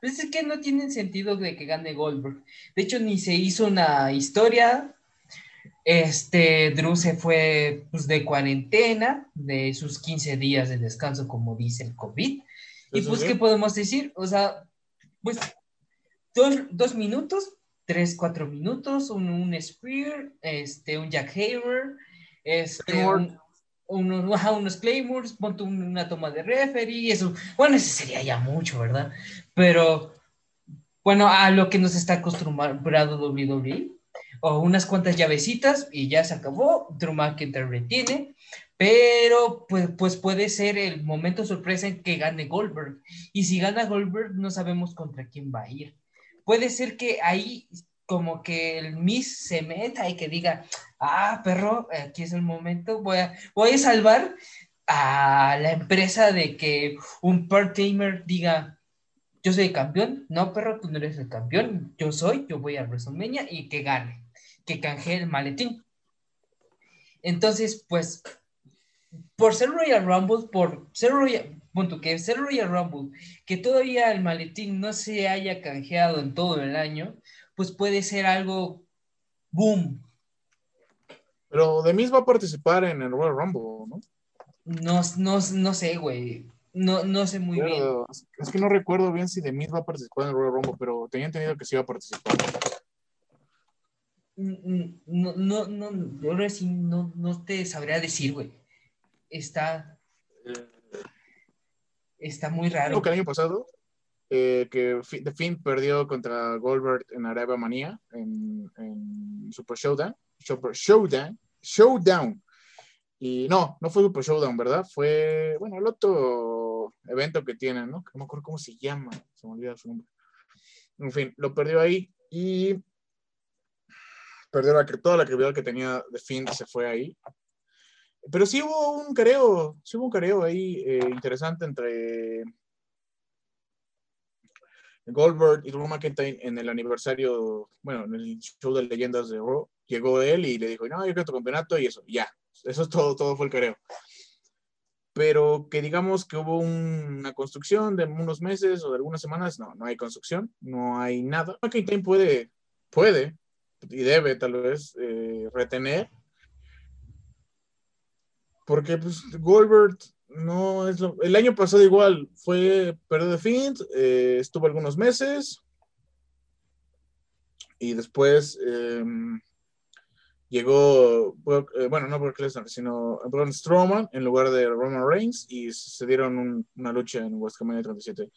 pues es que no tiene sentido de que gane Goldberg. De hecho, ni se hizo una historia. Este, Drew se fue pues, de cuarentena, de sus 15 días de descanso, como dice el COVID. Y pues. ¿qué podemos decir? O sea, pues, dos, dos minutos, tres, cuatro minutos, un, un Spear, este, un Jack Haver, este, un- unos, <laughs> ajá, unos ponte un- una toma de referee, eso. Bueno, eso sería ya mucho, ¿verdad? Pero, bueno, a lo que nos está acostumbrado WWE, o unas cuantas llavecitas y ya se acabó, Drew McIntyre retiene, pero pues, pues puede ser el momento sorpresa en que gane Goldberg. Y si gana Goldberg, no sabemos contra quién va a ir. Puede ser que ahí como que el Miss se meta y que diga, ah, perro, aquí es el momento, voy a, voy a salvar a la empresa de que un part-timer diga, yo soy campeón, no, perro, tú no eres el campeón, yo soy, yo voy a WrestleMania y que gane, que canjee el maletín. Entonces, pues, por ser Royal Rumble, por ser Royal, punto, que ser Royal Rumble, que todavía el maletín no se haya canjeado en todo el año, pues puede ser algo boom. Pero de Miz va a participar en el Royal Rumble, ¿no? No, no, no sé, güey. No, no sé muy bien. Es que no recuerdo bien si de Miz va a participar en el Royal Rumble, pero tenía entendido que sí iba a participar. Mm, No, no, no, no, ahora sí no, no te sabría decir, güey. Está, está muy Creo raro. que el año pasado, eh, que Finn perdió contra Goldberg en Arabia Manía, en, en Super Showdown. Super Showdown. Showdown. Y no, no fue Super Showdown, ¿verdad? Fue, bueno, el otro evento que tienen, ¿no? No me acuerdo cómo se llama. Se me olvida su nombre. En fin, lo perdió ahí y perdió la, toda la credibilidad que tenía The Finn se fue ahí. Pero sí hubo un careo, sí hubo un careo ahí eh, interesante entre Goldberg y Drew McIntyre en el aniversario, bueno, en el show de leyendas de Raw. Llegó él y le dijo, no, yo quiero tu campeonato y eso, ya. Eso es todo, todo fue el careo. Pero que digamos que hubo un- una construcción de unos meses o de algunas semanas, no, no hay construcción, no hay nada. McIntyre puede, puede y debe tal vez eh, retener porque pues, Goldberg no es lo. El año pasado igual fue perdió de Fint, eh, estuvo algunos meses. Y después em, llegó, eh, bueno, no Brock Lesnar, sino Braun Strowman en lugar de Roman Reigns y se dieron un- una lucha en WrestleMania 37.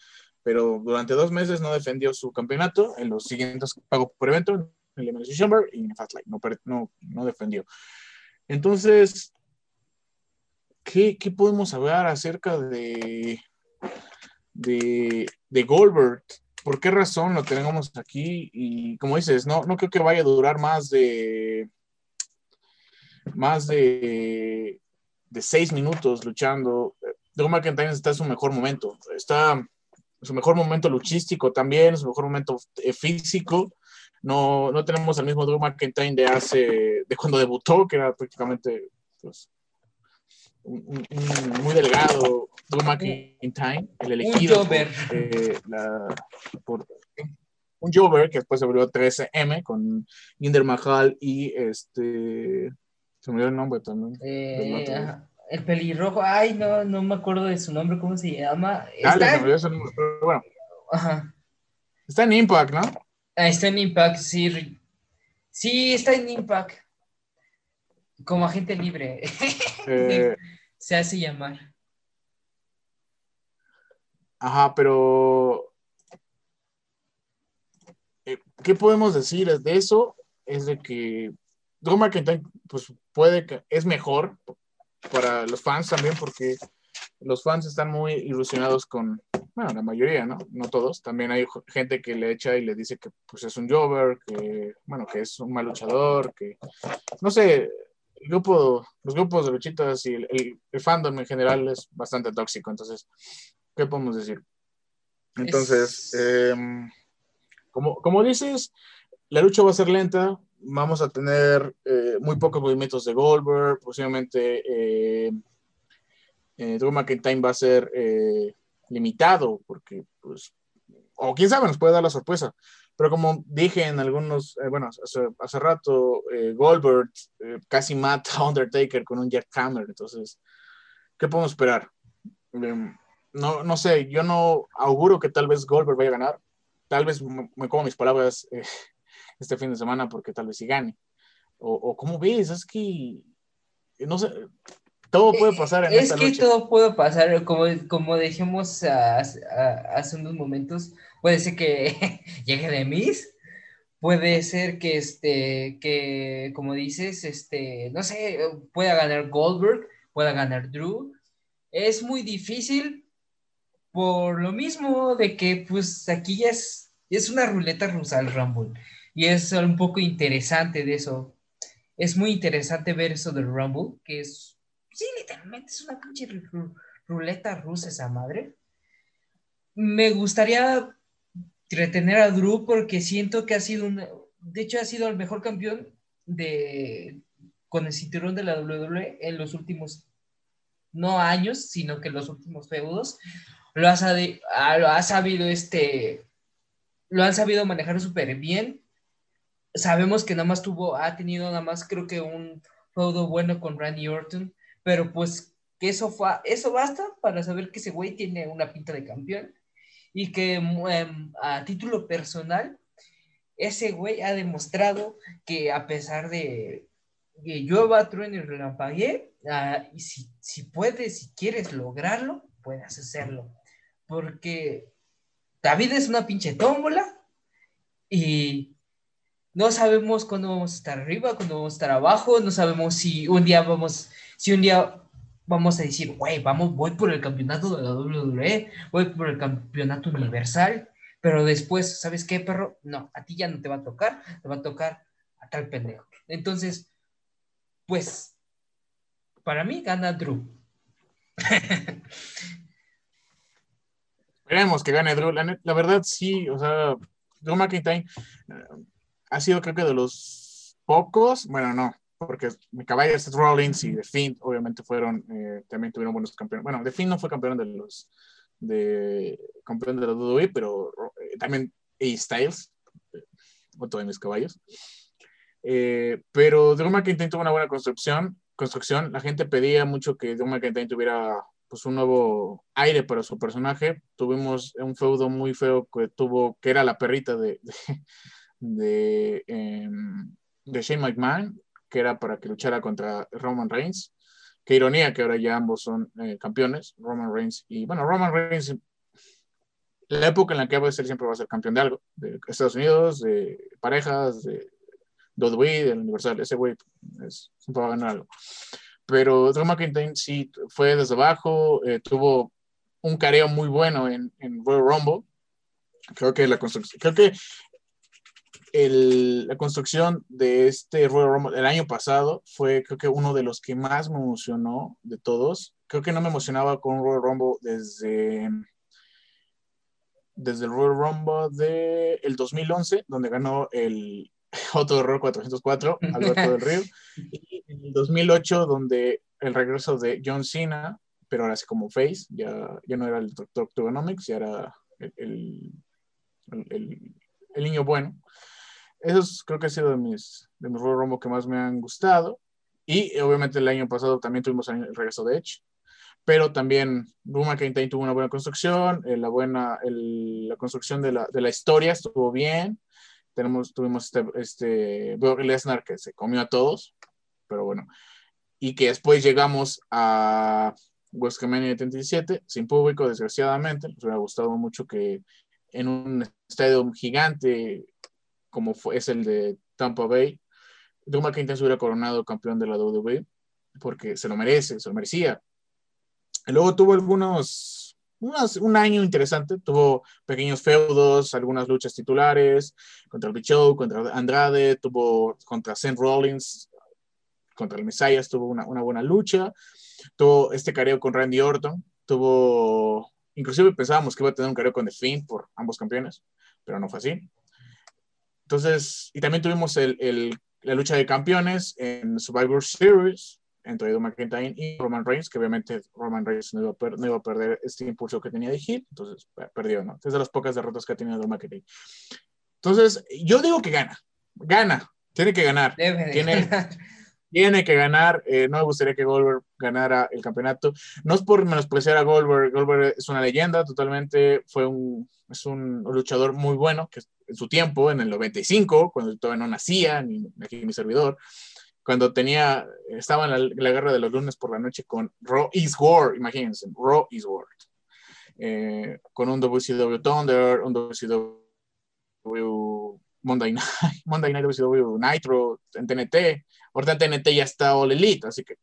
Pero durante dos meses no defendió su campeonato. En los siguientes pagó por evento, en Elimination Chamber y en Fastlane. No, no, no defendió. Entonces, ¿qué, podemos hablar acerca de, de, de Goldberg? ¿Por qué razón lo tenemos aquí? Y como dices, no, no creo que vaya a durar más de más de, de seis minutos luchando. Drew McIntyre está en su mejor momento. Está en su mejor momento luchístico también, en su mejor momento eh, físico. No, no tenemos el mismo Drew McIntyre de hace, de cuando debutó, que era prácticamente pues, un, un- un muy delgado Drew McIntyre, el elegido. Jover. eh, la- por- un Jover que después se volvió 13M con Jinder Mahal y este. Se me olvidó el nombre también. Eh, el pelirrojo, ay, no, no me acuerdo de su nombre, ¿cómo se llama? Dale, Está, se me nombre, pero bueno, ajá, está en Impact, ¿no? ah, está en Impact, sí. Sí, está en Impact. Como agente libre. <laughs> Eh, se hace llamar. Ajá, pero eh, ¿qué podemos decir de eso? Es de que Drew McIntyre pues puede que es mejor para los fans también porque los fans están muy ilusionados con, bueno, la mayoría, ¿no? No todos. También hay gente que le echa y le dice que pues es un jobber, que, bueno, que es un mal luchador, que, no sé, el grupo, los grupos de luchitas y el, el- el fandom en general es bastante tóxico, entonces, ¿qué podemos decir? Entonces, Es- em, como, como dices, la lucha va a ser lenta, vamos a tener eh, muy pocos movimientos de Goldberg, posiblemente eh, eh, Drew McIntyre va a ser eh, limitado, porque, pues, o quién sabe, nos puede dar la sorpresa. Pero como dije en algunos, eh, bueno, hace, hace rato, eh, Goldberg eh, casi mata a Undertaker con un jackhammer, entonces, ¿qué podemos esperar? Em, no, no sé, yo no auguro que tal vez Goldberg vaya a ganar. Tal vez me, me como mis palabras eh, <laughs> este fin de semana porque tal vez sí gane. O, o ¿cómo ves? Es que, no sé, todo puede pasar en es esta que lucha. todo puede pasar, como, como dijimos ah, ah, hace unos momentos, puede ser que <laughs> llegue de Miss, puede ser que, este, que, como dices, este, no sé, pueda ganar Goldberg, pueda ganar Drew. Es muy difícil por lo mismo de que, pues, aquí ya es, es una ruleta rusa el Rumble. Y es un poco interesante de eso. Es muy interesante ver eso del Rumble, que es Sí, literalmente es una pinche ru- ru- ruleta rusa esa madre. Me gustaría retener a Drew porque siento que ha sido un, de hecho ha sido el mejor campeón de con el cinturón de la WWE en los últimos no años, sino que los últimos feudos lo ha, sabi- ah, lo ha sabido este lo han sabido manejar súper bien. Sabemos que nada más tuvo, ha tenido nada más creo que un feudo bueno con Randy Orton, pero pues que eso, fue, eso basta para saber que ese güey tiene una pinta de campeón y que em, a título personal, ese güey ha demostrado que a pesar de que llueva, truene y relampaguee, ah, y si, si puedes, si quieres lograrlo, puedes hacerlo. Porque David es una pinche tómbola y no sabemos cuándo vamos a estar arriba, cuándo vamos a estar abajo, no sabemos si un día vamos, si un día vamos a decir, güey, vamos, voy por el campeonato de la WWE, voy por el campeonato universal, pero después, ¿sabes qué, perro? No, a ti ya no te va a tocar, te va a tocar a tal pendejo. Entonces, pues, para mí gana Drew. Esperemos que gane Drew. La, verdad, sí, o sea, Drew McIntyre eh, ha sido creo que de los pocos, bueno, no, porque mi caballo Seth Rollins y The Fiend obviamente fueron, eh, también tuvieron buenos campeones. Bueno, The Fiend no fue campeón de los, de, campeón de la WWE, pero eh, también A. Styles, eh, otro de mis caballos. Eh, pero Drew McIntyre tuvo una buena construcción, construcción. La gente pedía mucho que Drew McIntyre tuviera pues un nuevo aire para su personaje. Tuvimos un feudo muy feo que tuvo, que era la perrita de, de, de, em, de Shane McMahon, que era para que luchara contra Roman Reigns. Qué ironía que ahora ya ambos son eh, campeones, Roman Reigns y bueno, Roman Reigns, la época en la que va a ser siempre va a ser campeón de algo, de Estados Unidos, de parejas, de WWE, del Universal, ese güey es- siempre va a ganar algo. Pero Drew McIntyre sí fue desde abajo, eh, tuvo un careo muy bueno en, en Royal Rumble. Creo que la creo que el- la construcción de este Royal Rumble el año pasado fue creo que uno de los que más me emocionó de todos. Creo que no me emocionaba con Royal Rumble desde desde el Royal Rumble de el 2011, donde ganó el <laughs> otro Royal 404, Alberto del Río, <laughs> y en el 2008, donde el regreso de John Cena, pero ahora sí como face, ya, ya no era el Dr. Octogonomics, ya era el, el, el- el niño bueno. Esos creo que ha sido de mis, de mis que más me han gustado. Y obviamente el año pasado también tuvimos el regreso de Edge, pero también Drew McIntyre tuvo una buena construcción, eh, la buena, la construcción de la, de la historia estuvo bien. Tenemos, tuvimos este, este Lesnar que se comió a todos, pero bueno. Y que después llegamos a WrestleMania 77 sin público, desgraciadamente. Nos hubiera gustado mucho que en un estadio gigante como fue, es el de Tampa Bay, Drew McIntyre se hubiera coronado campeón de la WWE porque se lo merece, se lo merecía. Y luego tuvo algunos, unos- un año interesante, tuvo pequeños feudos, algunas luchas titulares contra el Big contra Andrade, tuvo contra Seth Rollins, contra el Messiah, tuvo una, buena lucha, tuvo este careo con Randy Orton, tuvo, inclusive pensábamos que iba a tener un careo con The Fiend por ambos campeones, pero no fue así. Entonces, y también tuvimos el, el- la lucha de campeones en Survivor Series entre Drew McIntyre y Roman Reigns, que obviamente Roman Reigns no iba a, per- no iba a perder este impulso que tenía de Heat, entonces per- perdió, ¿no? Es de las pocas derrotas que ha tenido Drew McIntyre. Entonces, yo digo que gana, gana, tiene que ganar. Debe de Tiene- ganar. Tiene que ganar. eh, no me gustaría que Goldberg ganara el campeonato. No es por menospreciar a Goldberg. Goldberg es una leyenda totalmente. Fue un, es un luchador muy bueno que en su tiempo, en el 95, cuando todavía no nacía, ni aquí mi servidor, cuando tenía, estaba en la, la guerra de los lunes por la noche con Raw is War, imagínense, Raw is War. Eh, con un WCW Thunder, un WCW Monday Night, <laughs> Monday Night WCW Nitro en TNT. Ahorita en TNT ya está All Elite, así que.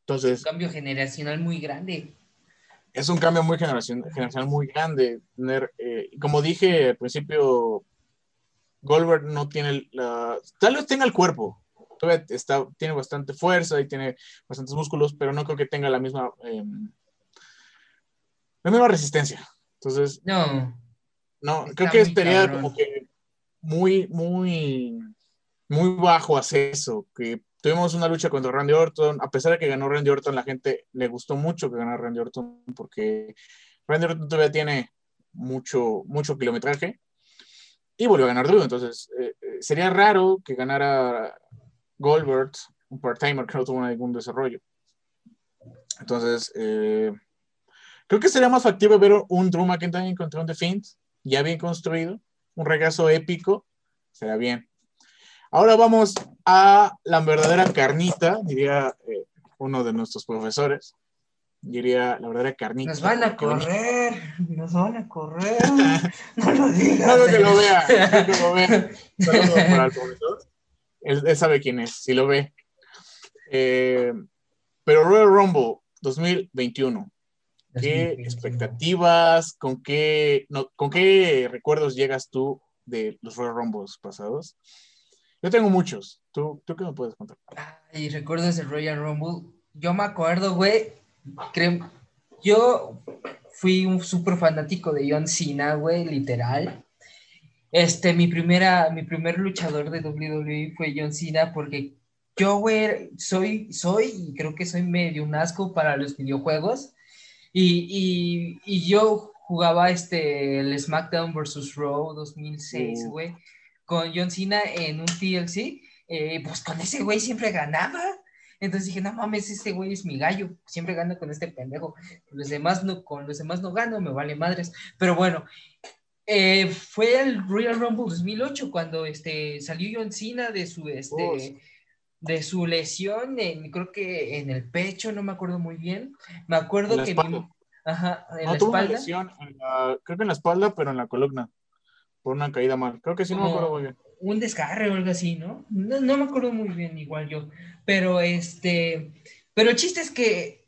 Entonces, Un cambio generacional muy grande. es un cambio muy generación- generacional muy grande. Tener, eh, como dije al principio, Goldberg no tiene la. Tal vez tenga el cuerpo. Todavía está, tiene bastante fuerza y tiene bastantes músculos, pero no creo que tenga la misma. eh, la misma resistencia. Entonces, No, no, creo que estaría cabrón. como que muy, muy, muy bajo hacer eso. Que tuvimos una lucha contra Randy Orton, a pesar de que ganó Randy Orton, la gente le gustó mucho que ganara Randy Orton porque Randy Orton todavía tiene mucho, mucho kilometraje y volvió a ganar Drew. Entonces, eh, eh, sería raro que ganara Goldberg, un part-timer que no tuvo ningún desarrollo. Entonces, eh, creo que sería más factible ver un Drew McIntyre contra un The Fiend, ya bien construido, un regreso épico, será bien. Ahora vamos a la verdadera carnita, diría eh, uno de nuestros profesores. Diría la verdadera carnita. nos van a correr, nos van a correr. <laughs> No lo digas. Que lo vea, que lo vea. Saludos para el profesor. Él, él sabe quién es, si lo ve. Eh, pero Royal Rumble 2021, ¿qué expectativas, con qué, no, con qué recuerdos llegas tú de los Royal Rumbles pasados? Yo tengo muchos. ¿Tú, ¿Tú qué me puedes contar? Ay, recuerdos del Royal Rumble. Yo me acuerdo, güey. creo- Yo fui un súper fanático de John Cena, güey, literal. Este, mi primera, mi primer luchador de WWE fue John Cena porque yo, güey, soy, soy, y creo que soy medio un asco para los videojuegos. Y, y, y yo jugaba este, el SmackDown vs. Raw 2006, Uh. güey, con John Cena en un TLC. eh, pues con ese güey siempre ganaba. Entonces dije, no mames, este güey es mi gallo, siempre gano con este pendejo. Los demás no, con los demás no gano, me vale madres. Pero bueno, eh, fue el Royal Rumble 2008 cuando este, salió John Cena de su, este, Oh, sí. De su lesión, en- creo que en el pecho, no me acuerdo muy bien. Me acuerdo En la que mi- espalda. ajá, en No, la tuvo una espalda. lesión, en la- creo que en la espalda, pero en la columna. Por una caída mal. Creo que sí, no me acuerdo muy bien. un desgarre o algo así, ¿no? ¿no? no me acuerdo muy bien, igual yo. Pero este, pero el chiste es que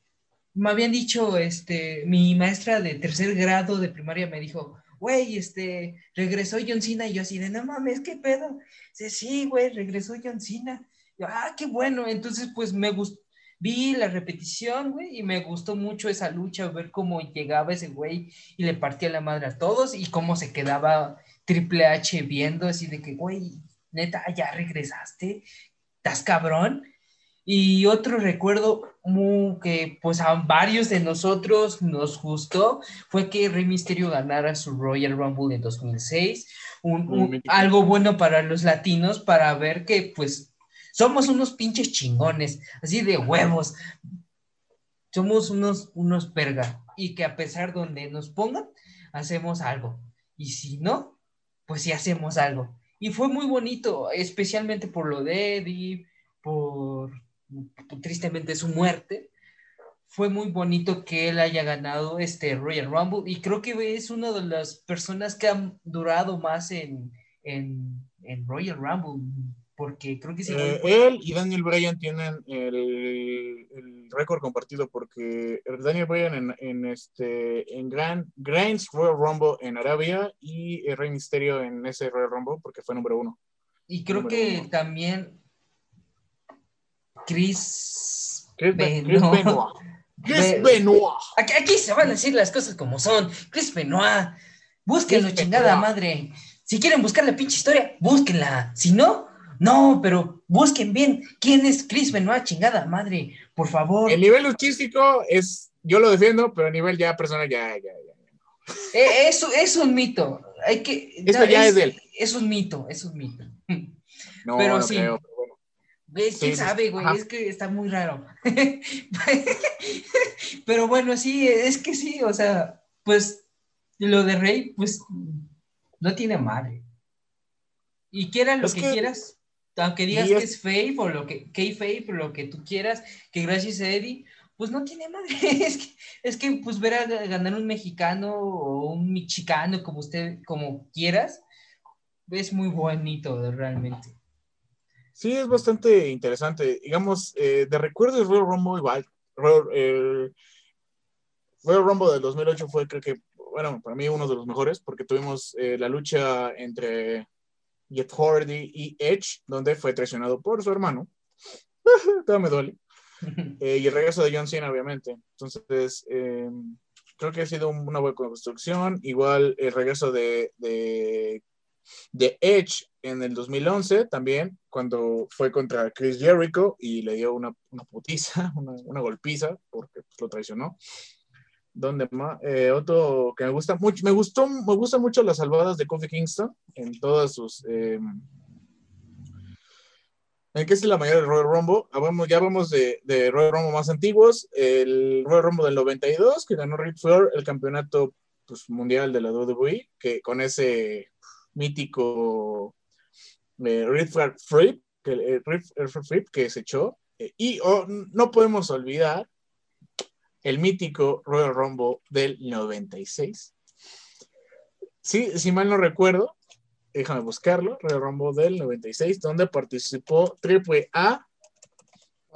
me habían dicho, este, mi maestra de tercer grado de primaria me dijo, güey, este, regresó John Cena, y yo así de, no mames, ¿qué pedo? Dice, sí, güey, regresó John Cena. Yo, ah, qué bueno, entonces pues me gustó. Vi la repetición, güey, y me gustó mucho esa lucha, ver cómo llegaba ese güey y le partía la madre a todos y cómo se quedaba Triple H viendo así de que, güey, neta, ya regresaste, estás cabrón. Y otro recuerdo muy, que pues a varios de nosotros nos gustó fue que Rey Mysterio ganara su Royal Rumble en 2006. Un- un- algo bueno para los latinos para ver que pues somos unos pinches chingones, así de huevos. Somos unos, unos perga y que a pesar donde nos pongan, hacemos algo. Y si no, pues sí hacemos algo. Y fue muy bonito, especialmente por lo de Eddie, por, por tristemente su muerte. Fue muy bonito que él haya ganado este Royal Rumble y creo que es una de las personas que han durado más en, en, en Royal Rumble, porque creo que sí. Eh, él y Daniel Bryan tienen el, el récord compartido porque Daniel Bryan en, en este en Grand Grands Royal Rumble en Arabia y el Rey Misterio en ese Royal Rumble porque fue número uno. y creo número que uno. también Chris, Chris, Be- Chris Benoit. Chris Be- Benoit. Aquí, aquí se van a decir las cosas como son. Chris Benoit, búsquenlo, Chris chingada Benoit. madre. Si quieren buscar la pinche historia, búsquenla. Si no, no, pero busquen bien quién es Chris Benoit, chingada madre. Por favor. El nivel luchístico es, yo lo defiendo, pero a nivel ya personal ya, ya, ya. Eh, eso es un mito. Hay que. Eso ya es de él. Es un mito, es un mito. No, Pero no sí. creo, pero bueno. ¿Quién sí, sabe, güey? Es que está muy raro. <laughs> Pero bueno, sí, es que sí, o sea, pues lo de Rey, pues no tiene madre. Y quieras lo Es que, que- quieras, aunque digas que es- es fake o lo que, que fake, lo que tú quieras, que gracias a Eddie, pues no tiene madre. <laughs> Es que, es que pues ver a ganar un mexicano o un mexicano, como usted, como quieras, es muy bonito realmente. Sí, es bastante interesante. Digamos, eh, de recuerdo el Royal Rumble igual. Royal, el Royal Rumble del 2008 fue, creo que, bueno, para mí uno de los mejores, porque tuvimos eh, la lucha entre Jeff Hardy y Edge, donde fue traicionado por su hermano. <laughs> Todo me duele. <laughs> Eh, y el regreso de John Cena, obviamente. Entonces, eh, creo que ha sido un- una buena construcción. Igual el regreso de, de, de Edge en el 2011 también, cuando fue contra Chris Jericho y le dio una, una putiza, <laughs> una, una golpiza, porque pues, lo traicionó. Donde eh, otro que me gusta mucho, me gustó, me gustan mucho las salvadas de Kofi Kingston en todas sus, eh, en que es la mayor del Royal Rumble. Hablamos, ya vamos de, de Royal Rumble más antiguos. El Royal Rumble del 92, que ganó Ric Flair el campeonato pues, mundial de la WWE, que con ese mítico eh, Ric Flair Flip, que, eh, Ric Flair Flip que se echó. Eh, y oh, no podemos olvidar el mítico Royal Rumble del 96. Sí, si mal no recuerdo, déjame buscarlo, Royal Rumble del 96, donde participó Triple A,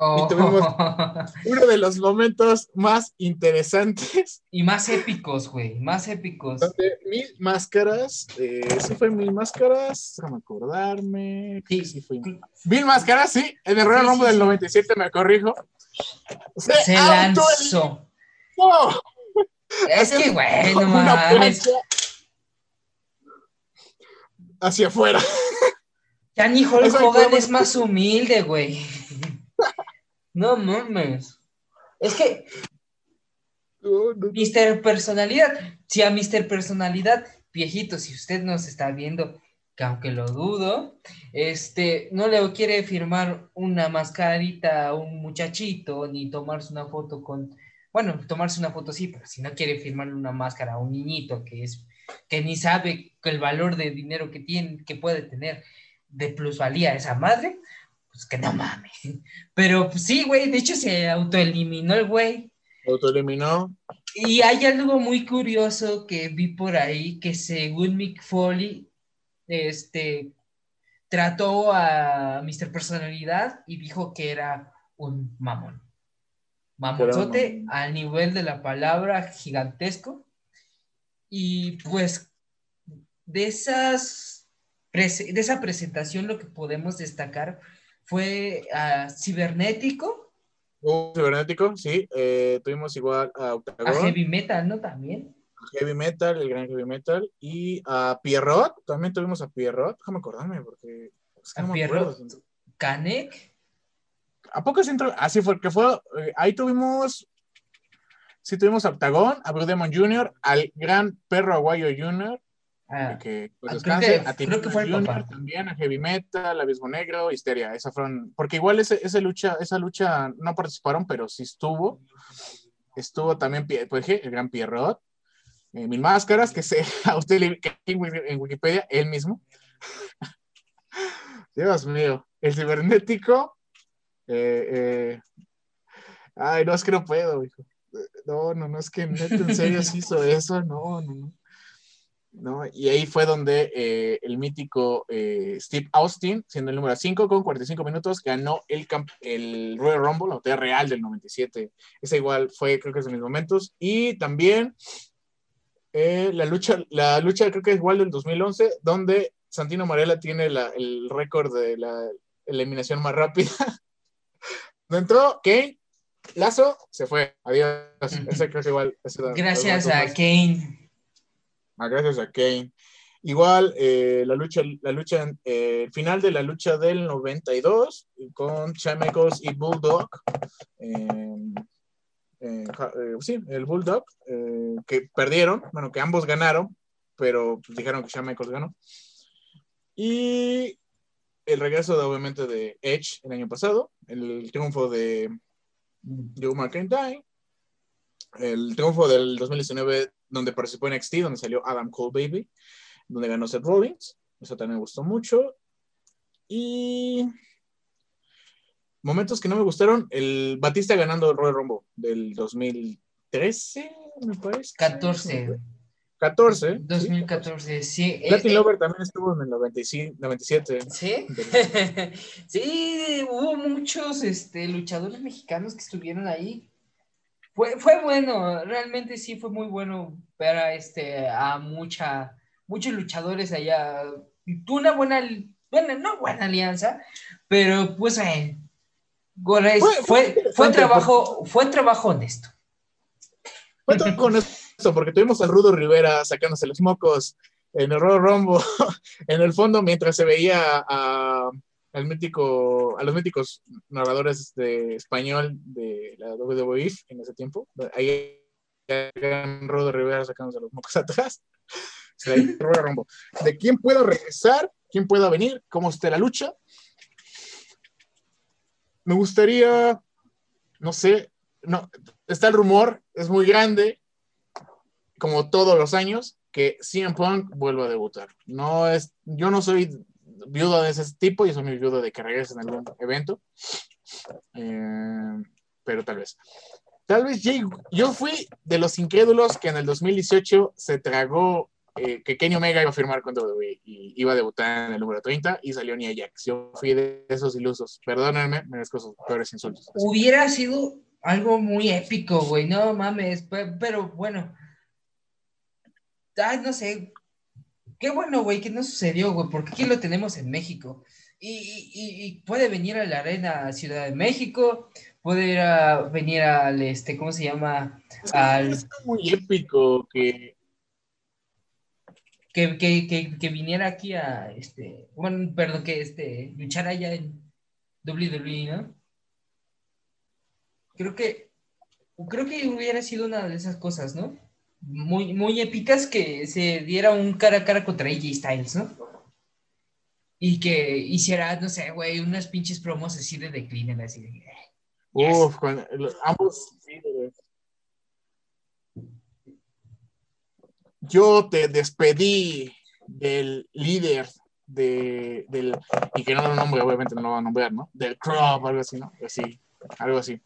Oh. tuvimos- <laughs> uno de los momentos más interesantes, Y más épicos, güey, más épicos. donde mil máscaras, eh, sí fue mil máscaras, déjame acordarme, Sí. sí fue mil máscaras, sí, en el Royal Sí, Rumble sí, del sí. 97, me corrijo, Se auto- lanzó. ¡Oh! Es que, güey, no mames. hacia afuera. Ya ni <laughs> Hulk Hogan es más humilde, güey. No mames. Es que No. Mr. Personalidad, si a Mr. Personalidad, viejito, si usted nos está viendo, que aunque lo dudo, este, no le quiere firmar una mascarita a un muchachito, ni tomarse una foto con, bueno, tomarse una foto sí, pero si no quiere firmarle una máscara a un niñito que es, que ni sabe el valor de dinero que tiene, que puede tener de plusvalía esa madre, pues que no mames. Pero pues, sí, güey, de hecho se autoeliminó el güey. Autoeliminó. Y hay algo muy curioso que vi por ahí, que según Mick Foley, este, trató a Mr. Personalidad y dijo que era un mamón. Mamonzote al nivel de la palabra gigantesco. Y pues de esas de esa presentación lo que podemos destacar fue a Cibernético, Un cibernético, sí. eh, tuvimos igual a a Octagon, Heavy Metal, ¿no? También. Heavy Metal, el gran Heavy Metal, y a Pierrot, también tuvimos a Pierrot, déjame acordarme, porque es que A no Pierrot. Canek, ¿A poco sí entró? Así fue, que fue, eh, ahí tuvimos, sí tuvimos a Octagon, a Blue Demon Jr., al gran Perro Aguayo Jr., a- que pues, ah, descanse, creo que- a creo que fue el papá. también, a Heavy Metal, a Abismo Negro, Histeria, esa fueron, porque igual ese, esa lucha, esa lucha no participaron, pero sí estuvo, estuvo también, pues, el gran Pierrot, eh, Mil Máscaras, que se <laughs> a usted le- en Wiki- en Wikipedia, él mismo. <laughs> Dios mío, el cibernético, eh, eh, ay, no, es que no puedo, hijo. No, no, no, es que neta, en serio se hizo eso, no, no, no. ¿No? Y ahí fue donde eh, el mítico eh, Steve Austin, siendo el número 5 con 45 minutos, ganó el, camp- el Royal Rumble, la batalla real del 97. Esa igual fue, creo que es de mis momentos. Y también eh, la, lucha, la lucha, creo que es igual del 2011, donde Santino Marella tiene la- el récord de la eliminación más rápida. <laughs> No entró Kane, Lazo, se fue. Adiós. Ese creo que igual. ese era- gracias a. Kane. Ah, gracias a Kane. Igual, eh, la lucha, la lucha, eh, el final de la lucha del 92 con Michaels y Bulldog. eh, eh, sí, el Bulldog, que perdieron, bueno, que ambos ganaron, pero pues, dijeron que Michaels ganó. Y el regreso, de, obviamente, de Edge el año pasado, el triunfo de Joe McIntyre, el triunfo del 2019 donde participó en NXT, donde salió Adam Cole Baby, donde ganó Seth Rollins, eso también me gustó mucho. Y momentos que no me gustaron, el Batista ganando el Royal Rumble del 2013, me parece. 14. 14. sí. 2014, sí. Latin Eh, eh, Lover también estuvo en el 95, 97. ¿Sí? <laughs> sí, hubo muchos este, luchadores mexicanos que estuvieron ahí. Fue, fue bueno, realmente sí fue muy bueno ver a, este, a mucha, muchos luchadores allá. Tuvo una buena, bueno, no buena alianza, pero pues eh, Fue- fue, fue fue, interesante, trabajo, fue trabajo honesto. Fue todo con eso, porque tuvimos al Rudo Rivera sacándose los mocos en el Royal Rumble, <laughs> en el fondo, mientras se veía a, al mítico, a los míticos narradores de español de la WWE en ese tiempo. Ahí el Rudo Rivera sacándose los mocos <laughs> atrás. Royal Rumble. De quién pueda regresar, quién pueda venir, cómo esté la lucha. Me gustaría, no sé, no, está el rumor, es muy grande, como todos los años, que CM Punk vuelva a debutar. No es, yo no soy viudo de ese tipo, yo soy muy viudo de que regrese en algún evento, Eh, pero tal vez. Tal vez yo fui de los incrédulos que en el 2018 se tragó eh, que Kenny Omega iba a firmar con iba a debutar en el número 30 y salió Nia Jax. Yo fui de esos ilusos. Perdónenme, merezco sus peores insultos. Hubiera sido algo muy épico, güey, no mames, pe- pero, bueno. Ay, no sé. Qué bueno, güey, que no sucedió, güey, porque aquí lo tenemos en México. Y, y- puede venir a la arena Ciudad de México, puede ir a, venir al, este, ¿cómo se llama? Al, Es muy épico que que, que, que, que viniera aquí a, este, bueno, perdón, que este, luchara allá en WWE, ¿no? Creo que, creo que hubiera sido una de esas cosas, ¿no? Muy, muy épicas que se diera un cara a cara contra AJ Styles, ¿no? y que hiciera, no sé, güey, unas pinches promos así de decline, así de, eh, Yes. Uf, con- ambos. Yo te despedí del líder de, del, y que no lo nombre, obviamente no lo va a nombrar, ¿no? Del club, algo así, ¿no? Así, algo así.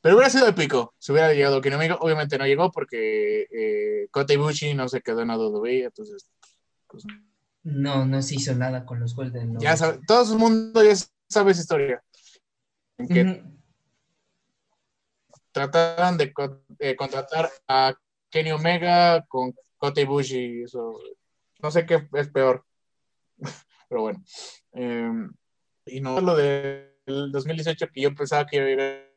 Pero hubiera sido épico si hubiera llegado Kenny Omega. Obviamente no llegó porque eh, Kota Ibushi no se quedó en WWE, entonces, pues, no, no se hizo nada con los Golden ya sabe, todo el mundo ya sabe esa historia. En que trataron de eh, contratar a Kenny Omega con Kota Ibushi. Eso, no sé qué es peor. <laughs> Pero bueno. Eh, y no lo del 2018 que yo pensaba que iba a llegar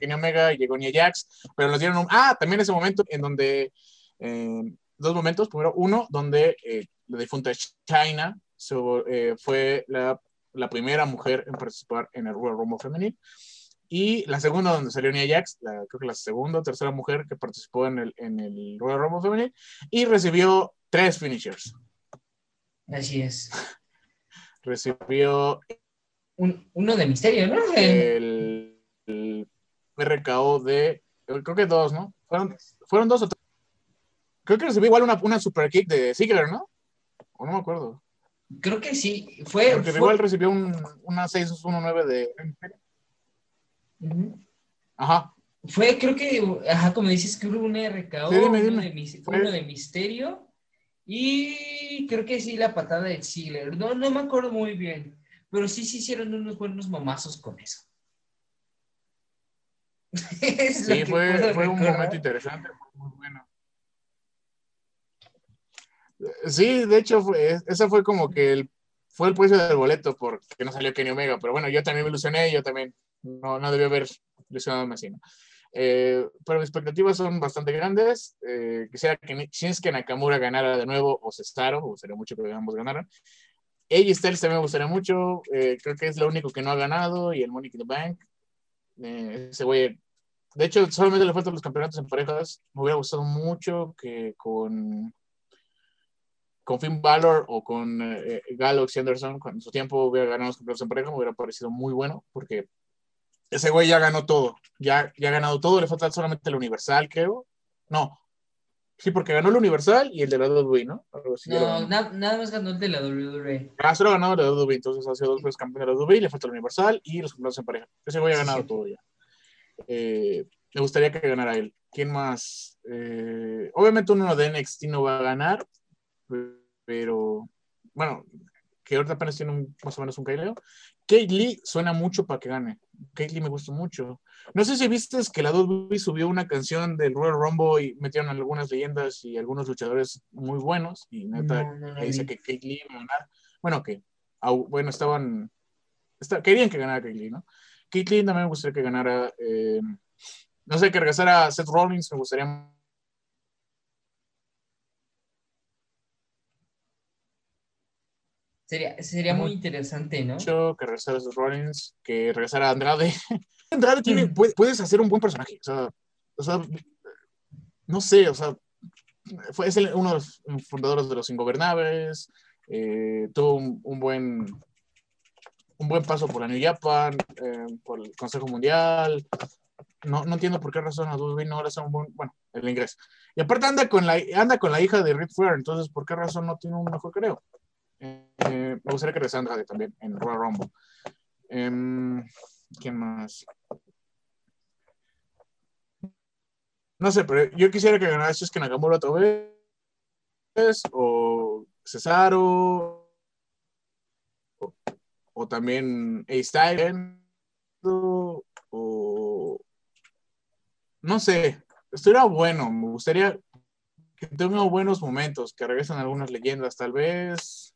Kenny Omega y llegó Nia Jax, pero nos dieron un... Ah, también ese momento en donde... eh, dos momentos. Primero, uno, donde eh, la difunta China so- eh, fue la, la primera mujer en participar en el Royal Rumble femenil. Y la segunda, donde salió Nia Jax, la- creo que la segunda o tercera mujer que participó en el, en el Royal Rumble femenil y recibió tres finishers. Así es. <laughs> Recibió Un- uno de misterio, ¿no? El- RKO de, creo que dos, ¿no? Fueron, fueron dos o tres. Creo que recibió igual una, una super kick de Ziggler, ¿no? O no me acuerdo. creo que sí. Fue. Porque fue- igual recibió un, una 619 de... Ujú. Ajá. Fue, creo que, ajá, como dices, que hubo un RKO, Sí, dime, uno, dime. De, mis- Fue- uno de misterio y creo que sí la patada de Ziggler. No, no me acuerdo muy bien, pero sí se hicieron unos buenos mamazos con eso. <laughs> Es Sí, fue, fue un momento interesante, muy bueno. Sí, de hecho, fue, ese fue como que el, fue el precio del boleto porque no salió Kenny Omega, pero bueno, yo también me ilusioné, yo también no, no debí haber ilusionado así, ¿no? Eh, pero mis expectativas son bastante grandes. Eh, quisiera que Shinsuke Nakamura ganara de nuevo o Cesaro, me gustaría mucho que ambos ganaran. AJ Styles también me gustaría mucho, eh, creo que es lo único que no ha ganado y el Money in the Bank. Eh, ese güey de hecho, solamente le faltan los campeonatos en parejas. Me hubiera gustado mucho que con, con Finn Balor o con eh, Gallows y Anderson, cuando en su tiempo hubiera ganado los campeonatos en pareja, me hubiera parecido muy bueno, porque ese güey ya ganó todo. Ya, ya ha ganado todo, le falta solamente el Universal, creo. No. Sí, porque ganó el Universal y el de la WWE, ¿no? No, na- nada más ganó el de la. WWE. Ah, solo ha ganado la WWE, entonces ha sido dos veces campeón de la WWE, le falta el Universal y los campeonatos en pareja. Ese ha Sí, ganado sí. todo ya. Eh, me gustaría que ganara él. ¿Quién más? Eh, obviamente uno de NXT no va a ganar, pero bueno, que ahorita apenas tiene un- más o menos un caileo. Kate Lee suena mucho para que gane. Kate Lee me gusta mucho. No sé si viste que la WWE subió una canción del Royal Rumble y metieron algunas leyendas y algunos luchadores muy buenos y neta No, dice que Kate Lee iba a ganar. Bueno, que bueno, estaban está- querían que ganara Kate Lee, ¿no? Kate Lee también me gustaría que ganara eh, no sé, que regresara Seth Rollins, me gustaría Sería, sería muy interesante, ¿no? mucho que regresara Rollins, que regresara Andrade. <laughs> Andrade tiene, Mm. puede- puedes hacer un buen personaje, o sea, o sea, no sé, o sea, fue, es el- uno de los fundadores de los Ingobernables, eh, tuvo un, un buen un buen paso por la New Japan, eh, por el Consejo Mundial. No, no entiendo por qué razón a WWE no le hace un buen, bueno, el ingreso. Y aparte anda con la, anda con la hija de Ric Flair, entonces ¿por qué razón no tiene un mejor creo? Eh, me gustaría que regresara Andrade también en Royal Rumble. Em, ¿Quién más? No sé, pero yo quisiera que ganara Shinsuke Nakamura otra vez, o Cesaro, o, o también A-Style, o no sé, estuviera bueno, me gustaría que tenga buenos momentos, que regresen algunas leyendas tal vez,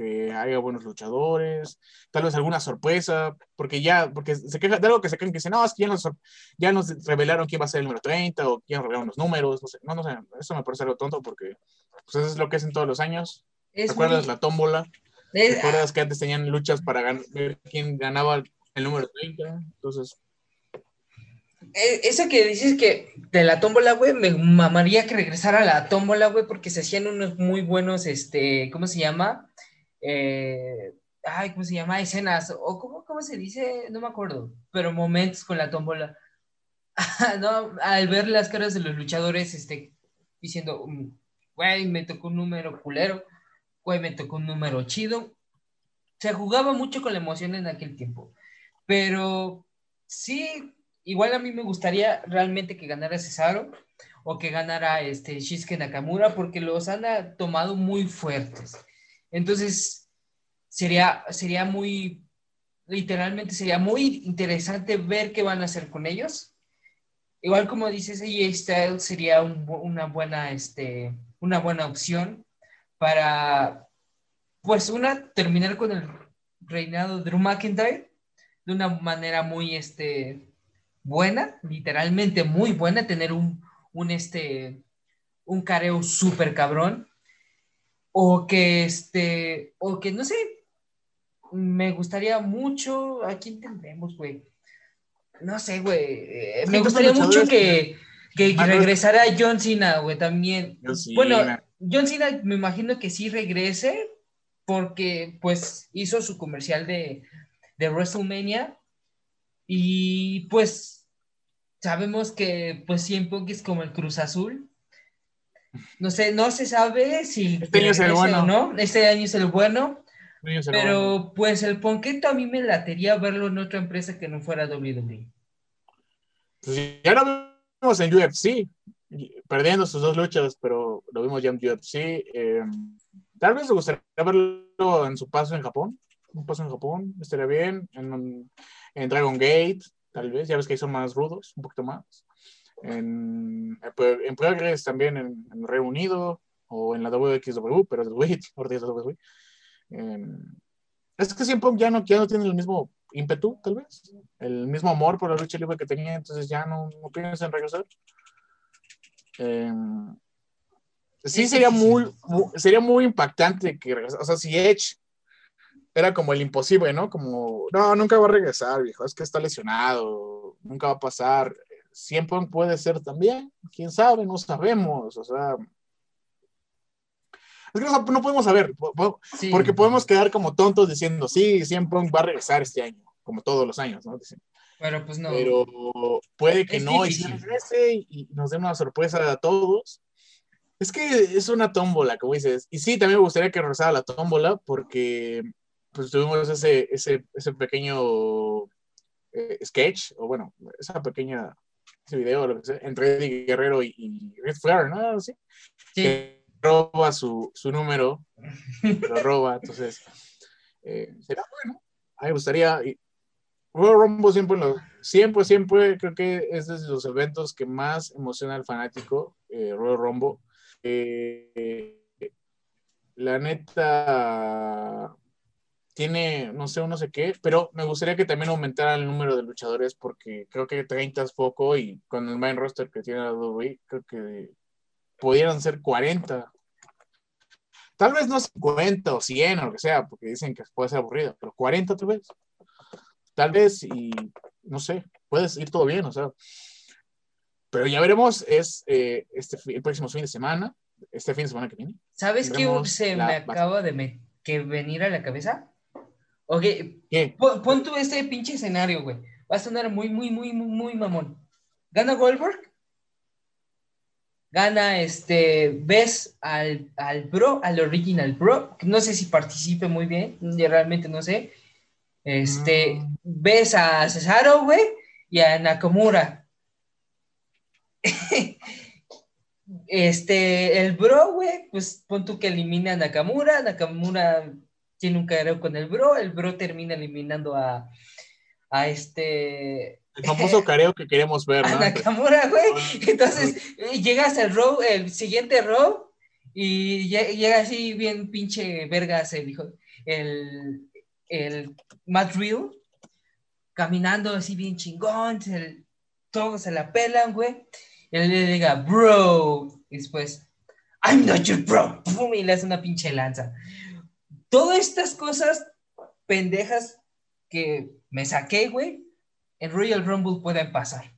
que haya buenos luchadores, tal vez alguna sorpresa, porque ya, porque se queja de algo que se quejan que dicen, no, es que ya nos, ya nos revelaron quién va a ser el número 30 o quién revelaron los números, no sé, no, no sé, eso me parece algo tonto porque pues eso es lo que hacen todos los años. Es ¿Te acuerdas muy- la tómbola? es- ¿Te acuerdas que antes tenían luchas para ver quién ganaba el número 30? Entonces, Eh, Eso que dices que de la tómbola, güey, me mamaría que regresara a la tómbola, güey, porque se hacían unos muy buenos, este, ¿cómo se llama? Eh, ay, ¿cómo se llama? Escenas, o cómo, cómo se dice, no me acuerdo, pero momentos con la tómbola. <laughs> no, al ver las caras de los luchadores, este, diciendo, "Mm, güey, me tocó un número culero, güey, me tocó un número chido. Se jugaba mucho con la emoción en aquel tiempo, pero sí, igual a mí me gustaría realmente que ganara Cesaro o que ganara este Shinsuke Nakamura porque los han tomado muy fuertes. Entonces, sería, sería muy, literalmente sería muy interesante ver qué van a hacer con ellos. Igual como dices, AJ Styles sería una, buena, este, una buena opción para, pues, una, terminar con el reinado de Drew McIntyre de una manera muy, este, buena, literalmente muy buena, tener un, un, este, un careo súper cabrón, o que, este, o que, no sé, me gustaría mucho, ¿a quién tendremos, güey? No sé, güey, eh, me ¿Cuántos gustaría mucho que, que regresara John Cena, güey, también. Bueno, John Cena me imagino que sí regrese, porque, pues, hizo su comercial de, de WrestleMania, y, pues, sabemos que, pues, siempre es como el Cruz Azul, no sé, no se sabe si Este año es el o bueno. no. Este año es el bueno. Se lo Pero pues el Ponqueto a mí me latería verlo en otra empresa que no fuera WWE. Pues ya lo vimos en UFC, perdiendo sus dos luchas, pero lo vimos ya en UFC. eh, tal vez me gustaría verlo en su paso en Japón. Un paso en Japón, estaría bien. En, en Dragon Gate, tal vez. Ya ves que ahí son más rudos, un poquito más. En, en Progress también en, en Reino Unido o en la WXW, pero es WWE, WWE. Em, es que siempre ya no, ya no tiene el mismo ímpetu, tal vez, el mismo amor por la lucha libre que tenía, entonces ya no, no piensa en regresar. Em, sí, sería muy, mu- sería muy impactante que regresara. O sea, si Edge era como el imposible, ¿no? Como, no, nunca va a regresar, viejo, es que está lesionado, nunca va a pasar. Siempre puede ser también, quién sabe, no sabemos, o sea. Es que no, no podemos saber, Sí. porque podemos quedar como tontos diciendo, sí, siempre va a regresar este año, como todos los años, ¿no? Dicen, Pero pues no. Pero puede que Es no, y regrese y nos dé una sorpresa a todos. Es que es una tómbola, como dices. Y sí, también me gustaría que regresara la tómbola, porque pues tuvimos ese, ese, ese pequeño eh, sketch, o bueno, esa pequeña, ese video, lo que sea, entre Eddie Guerrero y, y Ric Flair, ¿no? Sí. que roba su, su número, lo <laughs> roba, entonces eh, será bueno. A mí me gustaría. y Royal Rumble siempre, lo, siempre, siempre creo que es de los eventos que más emociona al fanático, eh, Royal Rumble. Eh, la neta tiene, no sé, no sé qué, pero me gustaría que también aumentara el número de luchadores porque creo que 30 es poco y con el main roster que tiene la WWE, creo que pudieran ser 40. Tal vez no 50 o 100 o lo que sea, porque dicen que puede ser aburrido, pero 40 tal vez. Tal vez y no sé, puedes ir todo bien, o sea. Pero ya veremos, es eh, este, el próximo fin de semana, este fin de semana que viene. ¿Sabes qué se me acaba de me- que venir a la cabeza? Ok, ¿Qué? pon, pon tú este pinche escenario, güey. Va a sonar muy, muy, muy, muy, muy mamón. Gana Goldberg. Gana este. Ves al, al bro, al original bro. que No sé si participe muy bien. Realmente no sé. Este. Mm. Ves a Cesaro, güey. Y a Nakamura. <laughs> Este, el bro, güey, pues pon tú que elimina a Nakamura, Nakamura tiene un careo con el bro, el bro termina eliminando a, a este, El famoso <laughs> careo que queremos ver, a ¿no? Nakamura, güey. <laughs> Entonces, eh, llegas al row, el siguiente row, y lle- llega así bien pinche vergas el hijo, el, el Matt Riddle, caminando así bien chingón, se- todos se la pelan, güey. Y él le diga, bro, y después, I'm not your bro, <laughs> pum, y le hace una pinche lanza. Todas estas cosas pendejas que me saqué, güey, en Royal Rumble pueden pasar.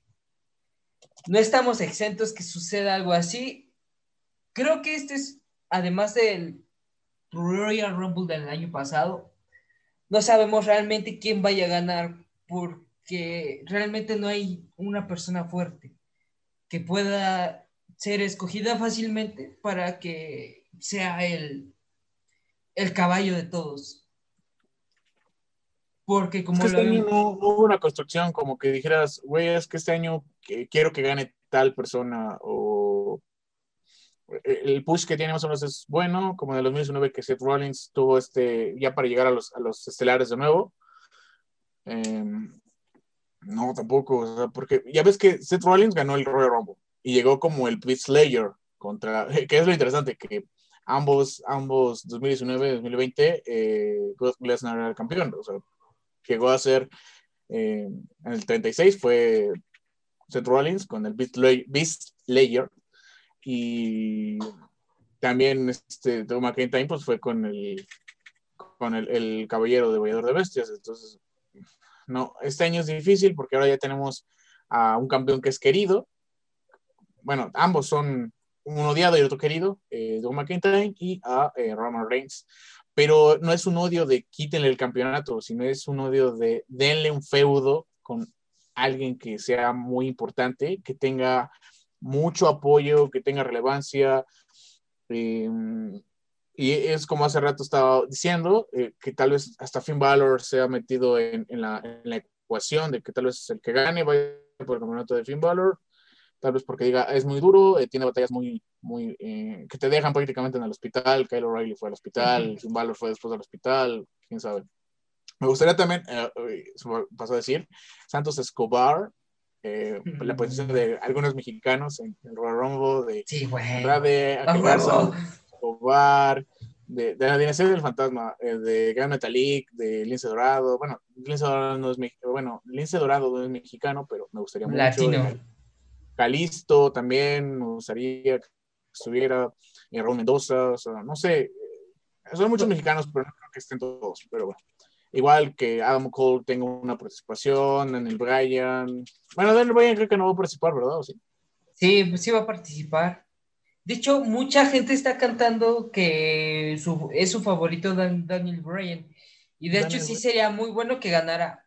No estamos exentos que suceda algo así. Creo que este es, además del Royal Rumble del año pasado, no sabemos realmente quién vaya a ganar porque realmente no hay una persona fuerte que pueda ser escogida fácilmente para que sea el, el caballo de todos. Porque Es como que lo este año no, no hubo una construcción como que dijeras, güey, es que este año que quiero que gane tal persona o el push que tiene más o menos es bueno, como en el 2019 que Seth Rollins tuvo este, ya para llegar a los, a los estelares de nuevo. Em, no, tampoco, o sea, porque ya ves que Seth Rollins ganó el Royal Rumble y llegó como el Beat Slayer contra, <laughs> que es lo interesante, que ambos, ambos 2019 2020, eh, Lesnar era el campeón, o sea, llegó a ser eh, en el 36 fue Seth Rollins con el Beast Beast Layer. Y también este Drew McIntyre pues fue con el con el, caballero devollador de bestias. Entonces no este año es difícil porque ahora ya tenemos a un campeón que es querido. Bueno ambos son un odiado y otro querido eh, Drew McIntyre y a eh, Roman Reigns pero no es un odio de quítenle el campeonato, sino es un odio de denle un feudo con alguien que sea muy importante, que tenga mucho apoyo, que tenga relevancia. eh, y es como hace rato estaba diciendo, eh, que tal vez hasta Finn Balor se ha metido en, la, en la ecuación de que tal vez el que gane vaya por el campeonato de Finn Balor, tal vez porque diga, es muy duro, eh, tiene batallas muy, muy, eh, que te dejan prácticamente en el hospital, Kyle O'Reilly fue al hospital, Ujú. Finn Balor fue después del hospital, quién sabe. Me gustaría también, eh, eh, pasó a decir, Santos Escobar, eh, Ujú. la posición de algunos mexicanos en el Royal Rumble, de Sí. Andrade, Escobar, de, de la dinastía del fantasma, eh, de Gran Metalik, de Lince Dorado, bueno, Lince Dorado no es bueno, Lince Dorado no es mexicano, pero me gustaría mucho. Latino. Calisto también, me gustaría que estuviera, eh, Raúl Mendoza, o sea, no sé, eh, son muchos mexicanos, pero no creo que estén todos, pero bueno. Igual que Adam Cole tenga una participación, Daniel Bryan. Bueno, Daniel Bryan creo que no va a participar, ¿verdad? ¿O sí? Sí, pues sí va a participar. De hecho, mucha gente está cantando que su- es su favorito Dan- Daniel Bryan. Y de hecho Daniel sí Bryan. sería muy bueno que ganara.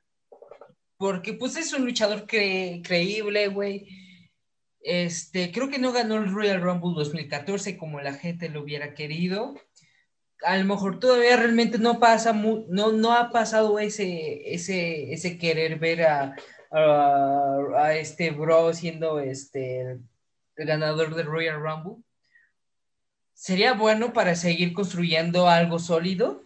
Porque pues es un luchador cre- creíble, güey. Este, creo que no ganó el Royal Rumble 2014 como la gente lo hubiera querido. A lo mejor todavía realmente no pasa, no, no ha pasado ese, ese, ese querer ver a, a, a este bro siendo este el ganador del Royal Rumble. Sería bueno para seguir construyendo algo sólido,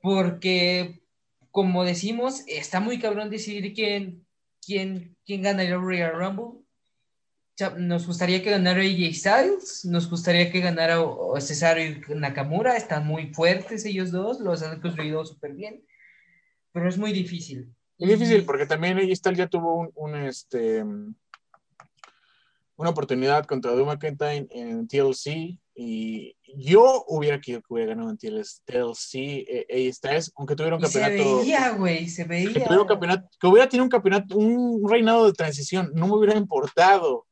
porque, como decimos, está muy cabrón decidir quién, quién, quién gana el Royal Rumble. Nos gustaría que ganara AJ Styles, nos gustaría que ganara Cesaro y Nakamura, están muy fuertes ellos dos, los han construido súper bien, pero es muy difícil. Es difícil porque también ahí está ya tuvo un, un, este una oportunidad contra Drew McIntyre en TLC y yo hubiera querido que hubiera ganado en TLC eh, AJ Styles, aunque tuviera un Y se campeonato veía, güey, se que, veía. tuviera un campeonato que hubiera tenido un campeonato un reinado de transición no me hubiera importado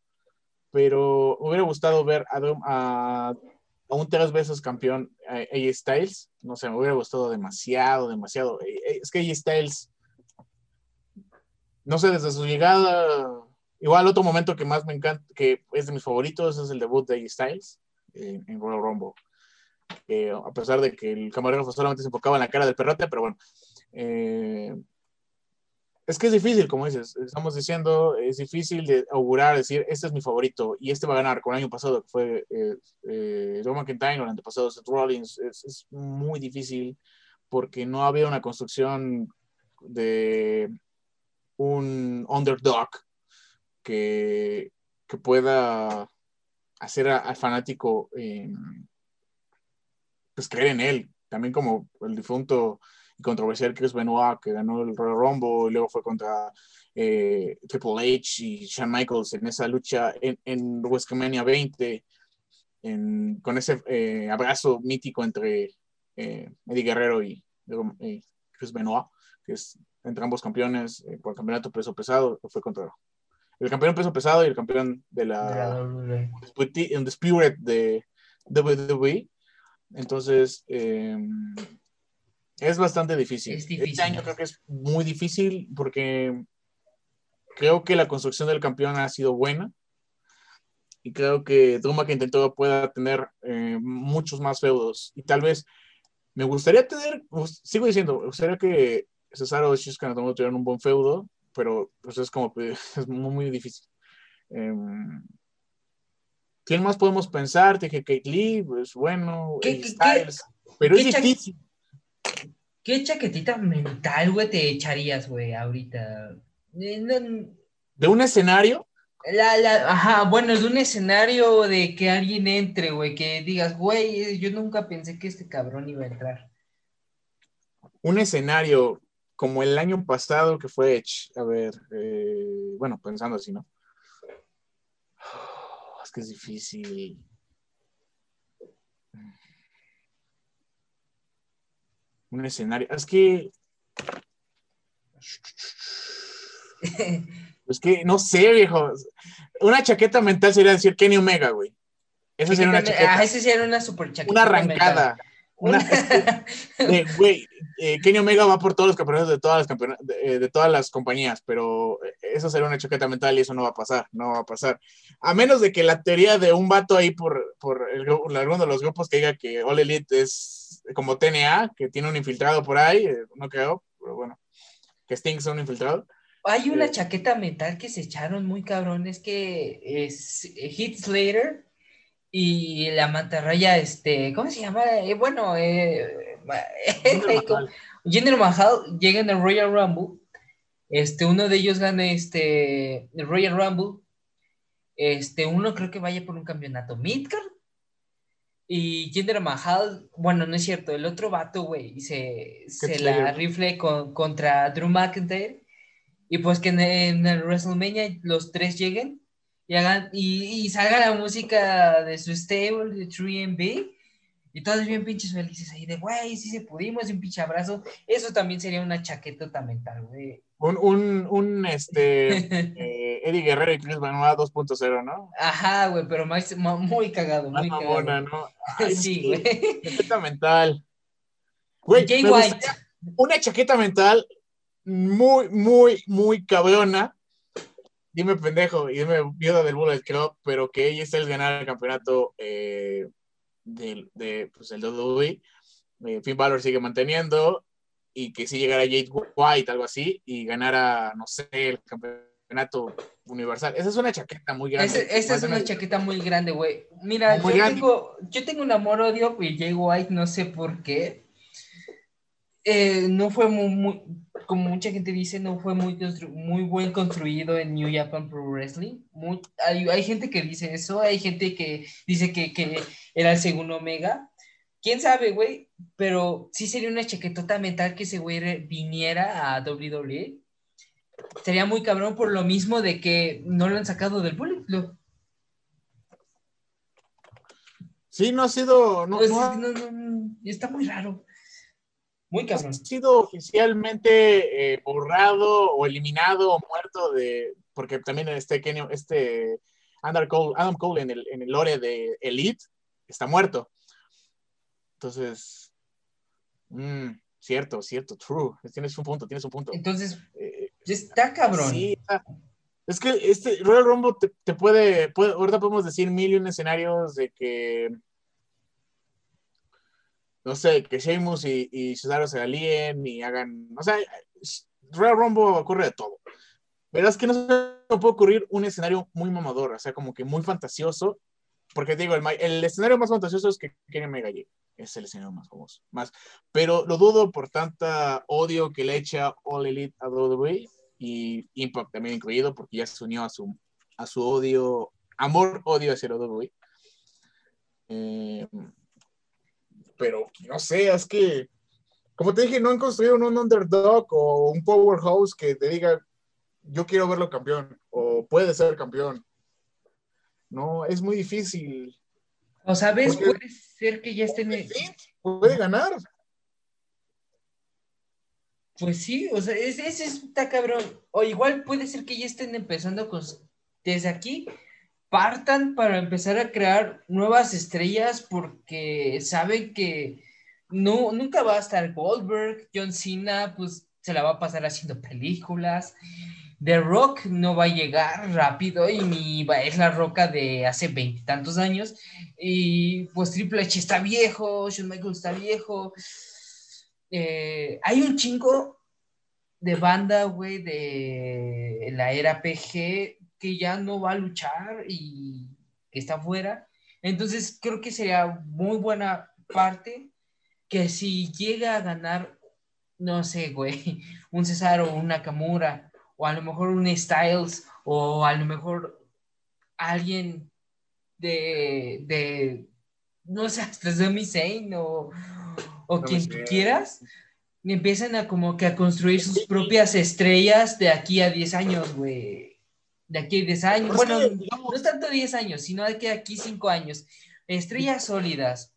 pero hubiera gustado ver a, a, a un tres veces campeón AJ Styles no sé me hubiera gustado demasiado demasiado Eh, eh, es que AJ Styles no sé, desde su llegada, igual otro momento que más me encanta, que es de mis favoritos, es el debut de AJ Styles en, en Royal Rumble. Eh, a pesar de que el camarógrafo solamente se enfocaba en la cara del perrote, pero bueno. eh, es que es difícil, como dices, estamos diciendo, es difícil de augurar, decir, este es mi favorito y este va a ganar. Con el año pasado que fue eh, eh, McIntyre, el antepasado Seth Rollins, es, muy difícil porque no había una construcción de un underdog que, que pueda hacer al fanático eh, pues creer en él. También como el difunto controversial Chris Benoit, que ganó el Royal Rumble y luego fue contra eh, Triple H y Shawn Michaels en esa lucha en, en WrestleMania 20, en- con ese eh, abrazo mítico entre eh, Eddie Guerrero y, y Chris Benoit, que es entre ambos campeones eh, por el campeonato peso pesado, fue contra el campeón peso pesado y el campeón de la WWE. Undisputed- de WWE. Entonces, eh, es bastante difícil. Es difícil. Este año creo que es muy difícil porque creo que la construcción del campeón ha sido buena y creo que Drew McIntyre pueda tener eh, muchos más feudos y tal vez me gustaría tener, pues, sigo diciendo, me gustaría que Cesaro y Shinsuke Nakamura tuvieran un buen feudo, pero pues es como que <laughs> es muy, muy difícil. Em, ¿Quién más podemos pensar? Te dije Kate Lee, pues bueno, ¿Qué- Styles, pero qué es difícil. ¿Qué chaquetita mental, güey, te echarías, güey, ahorita? Eh, De un escenario, la, la, ajá, bueno, de un escenario de que alguien entre, güey, que digas, güey, yo nunca pensé que este cabrón iba a entrar. un escenario como el año pasado que fue. A ver, eh, bueno, pensando así, ¿no? <sighs> Es que es difícil. Un escenario. Es que. <laughs> Es que no sé, viejo. Una chaqueta mental sería decir Kenny Omega, güey. Esa sería una Ah, chaqueta. ese sería una super chaqueta. Una arrancada. Una, de, <laughs> güey, eh, Kenny Omega va por todos los campeonatos de todas las campeona- de, eh, de todas las compañías, pero eh, eso sería una chaqueta mental y eso no va a pasar, no va a pasar. A menos de que la teoría de un vato ahí por, por el alguno de los grupos que diga que All Elite es como TNA, que tiene un infiltrado por ahí, eh, no creo, pero bueno, que Sting es un infiltrado. Hay una Eh. chaqueta mental que se echaron muy cabrón, es que es Heath Slater y la mantarraya, este, ¿cómo se llama? Eh, bueno, eh. <laughs> Jinder Mahal llega en el Royal Rumble. Este, uno de ellos gana este el Royal Rumble. Este, uno creo que vaya por un campeonato Midcard. Y Jinder Mahal, bueno, no es cierto, el otro vato, güey, se, se la rifle con- contra Drew McIntyre. Y pues que en, en el WrestleMania los tres lleguen y hagan y, y salga la música de su stable de 3MB. Y todos bien pinches felices ahí de, güey, sí se pudimos, un pinche abrazo. Eso también sería una chaquetota mental, güey. Un, un, un este, <laughs> eh, Eddie Guerrero y Chris Benoit 2.0, ¿no? Ajá, güey, pero más, muy cagado, muy mamona, cagado. ¿no? <laughs> Ay, Sí, güey. chaqueta mental. Güey, Jay White. una chaqueta mental muy, muy, muy cabrona. Dime pendejo y dime viuda del Bullet Club, pero que ella Styles ganara el campeonato eh, del de, pues, el WWE. Eh, Finn Balor sigue manteniendo y que si llegara Jade White, algo así, y ganara, no sé, el campeonato universal. Esa es una chaqueta muy grande. Ese- Esa es una chaqueta muy grande, güey. Mira, Muy yo grande. tengo, yo tengo un amor-odio por Jay White, no sé por qué. Eh, no fue muy, muy- como mucha gente dice, no fue muy, muy buen construido en New Japan Pro Wrestling. Muy- hay, hay gente que dice eso, hay gente que dice que, que era el segundo Omega. ¿Quién sabe, güey? Pero sí sería una chaquetota mental que ese güey viniera a WWE. Sería muy cabrón por lo mismo de que no lo han sacado del Bullet Club. Sí, no ha sido. No, Pues, no ha- no, no, no, está muy raro. Muy cabrón. ha sido oficialmente eh, borrado o eliminado o muerto de porque también este Kenny- este Adam Cole, Adam Cole en el, en el lore de Elite está muerto entonces mm, cierto cierto true tienes un punto tienes un punto Entonces, Eh, está cabrón. sí, es que este Royal Rumble te, te puede, puede ahorita podemos decir mil y un escenarios de que no sé, que Sheamus y, y Cesaro se alíen y hagan, o sea, Royal Rumble ocurre de todo. Pero es que no se puede ocurrir un escenario muy mamador, o sea, como que muy fantasioso, porque te digo, el, el escenario más fantasioso es que Omega llegue, es el escenario más famoso, más, pero lo dudo por tanta odio que le echa All Elite a WWE y Impact también incluido, porque ya se unió a su, a su odio, amor-odio hacia WWE. Eh, pero no sé, es que, como te dije, no han construido un underdog o un powerhouse que te diga, yo quiero verlo campeón o puede ser campeón. No, es muy difícil. O sabes, Porque- puede ser que ya estén. Puede ganar. Pues sí, o sea, ese, ese está cabrón. O igual puede ser que ya estén empezando con. Desde aquí, partan para empezar a crear nuevas estrellas porque saben que no, nunca va a estar Goldberg, John Cena, pues se la va a pasar haciendo películas. The Rock no va a llegar rápido y ni va, es la roca de hace veintitantos años. Y pues Triple H está viejo, Shawn Michaels está viejo. Eh, hay un chingo de banda, güey, de la era PG que ya no va a luchar y que está fuera. Entonces creo que sería muy buena parte que si llega a ganar, no sé, güey, un Cesaro o un Nakamura, o a lo mejor un Styles, o a lo mejor alguien de, de no sé, <laughs> hasta Sami Zayn o, o quien tú quieras, empiezan a como que a construir sus propias estrellas de aquí a 10 años, güey. De aquí a 10 años. Bueno, no es tanto 10 años, sino de que aquí 5 años. Estrellas sólidas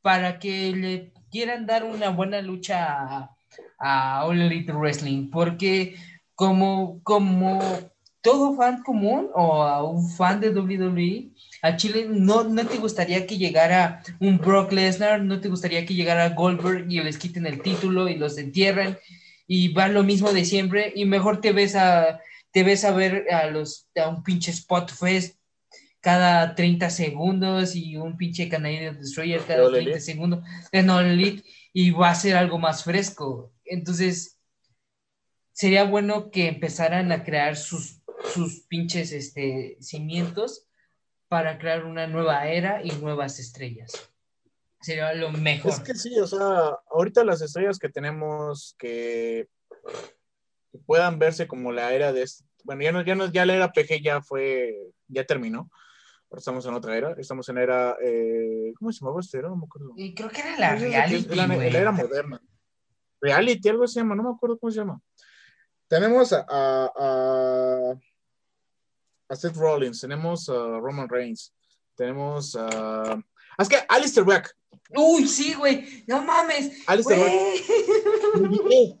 para que le quieran dar una buena lucha a, a All Elite Wrestling, porque como, como todo fan común o a un fan de WWE, a Chile no, no te gustaría que llegara un Brock Lesnar, no te gustaría que llegara Goldberg y les quiten el título y los entierren y va lo mismo de siempre y mejor te ves a te ves a ver a los a un pinche spot fest cada 30 segundos y un pinche Canadian Destroyer cada All 30 Elite. segundos de No Elite y va a ser algo más fresco. Entonces, sería bueno que empezaran a crear sus, sus pinches este, cimientos para crear una nueva era y nuevas estrellas. Sería lo mejor. Es que sí, o sea, ahorita las estrellas que tenemos que, que puedan verse como la era de, bueno, ya no, ya no, ya la era PG ya fue, ya terminó. Ahora estamos en otra era, estamos en era, eh, ¿cómo se llamaba esta era? No me acuerdo. Y creo que era la reality, es la, la era moderna. Reality, algo se llama, no me acuerdo cómo se llama. Tenemos a, a, a, a Seth Rollins, tenemos a Roman Reigns, tenemos a... ah, Es que Alistair Black, Uy, sí, güey. No mames. Alistair. Black. <laughs>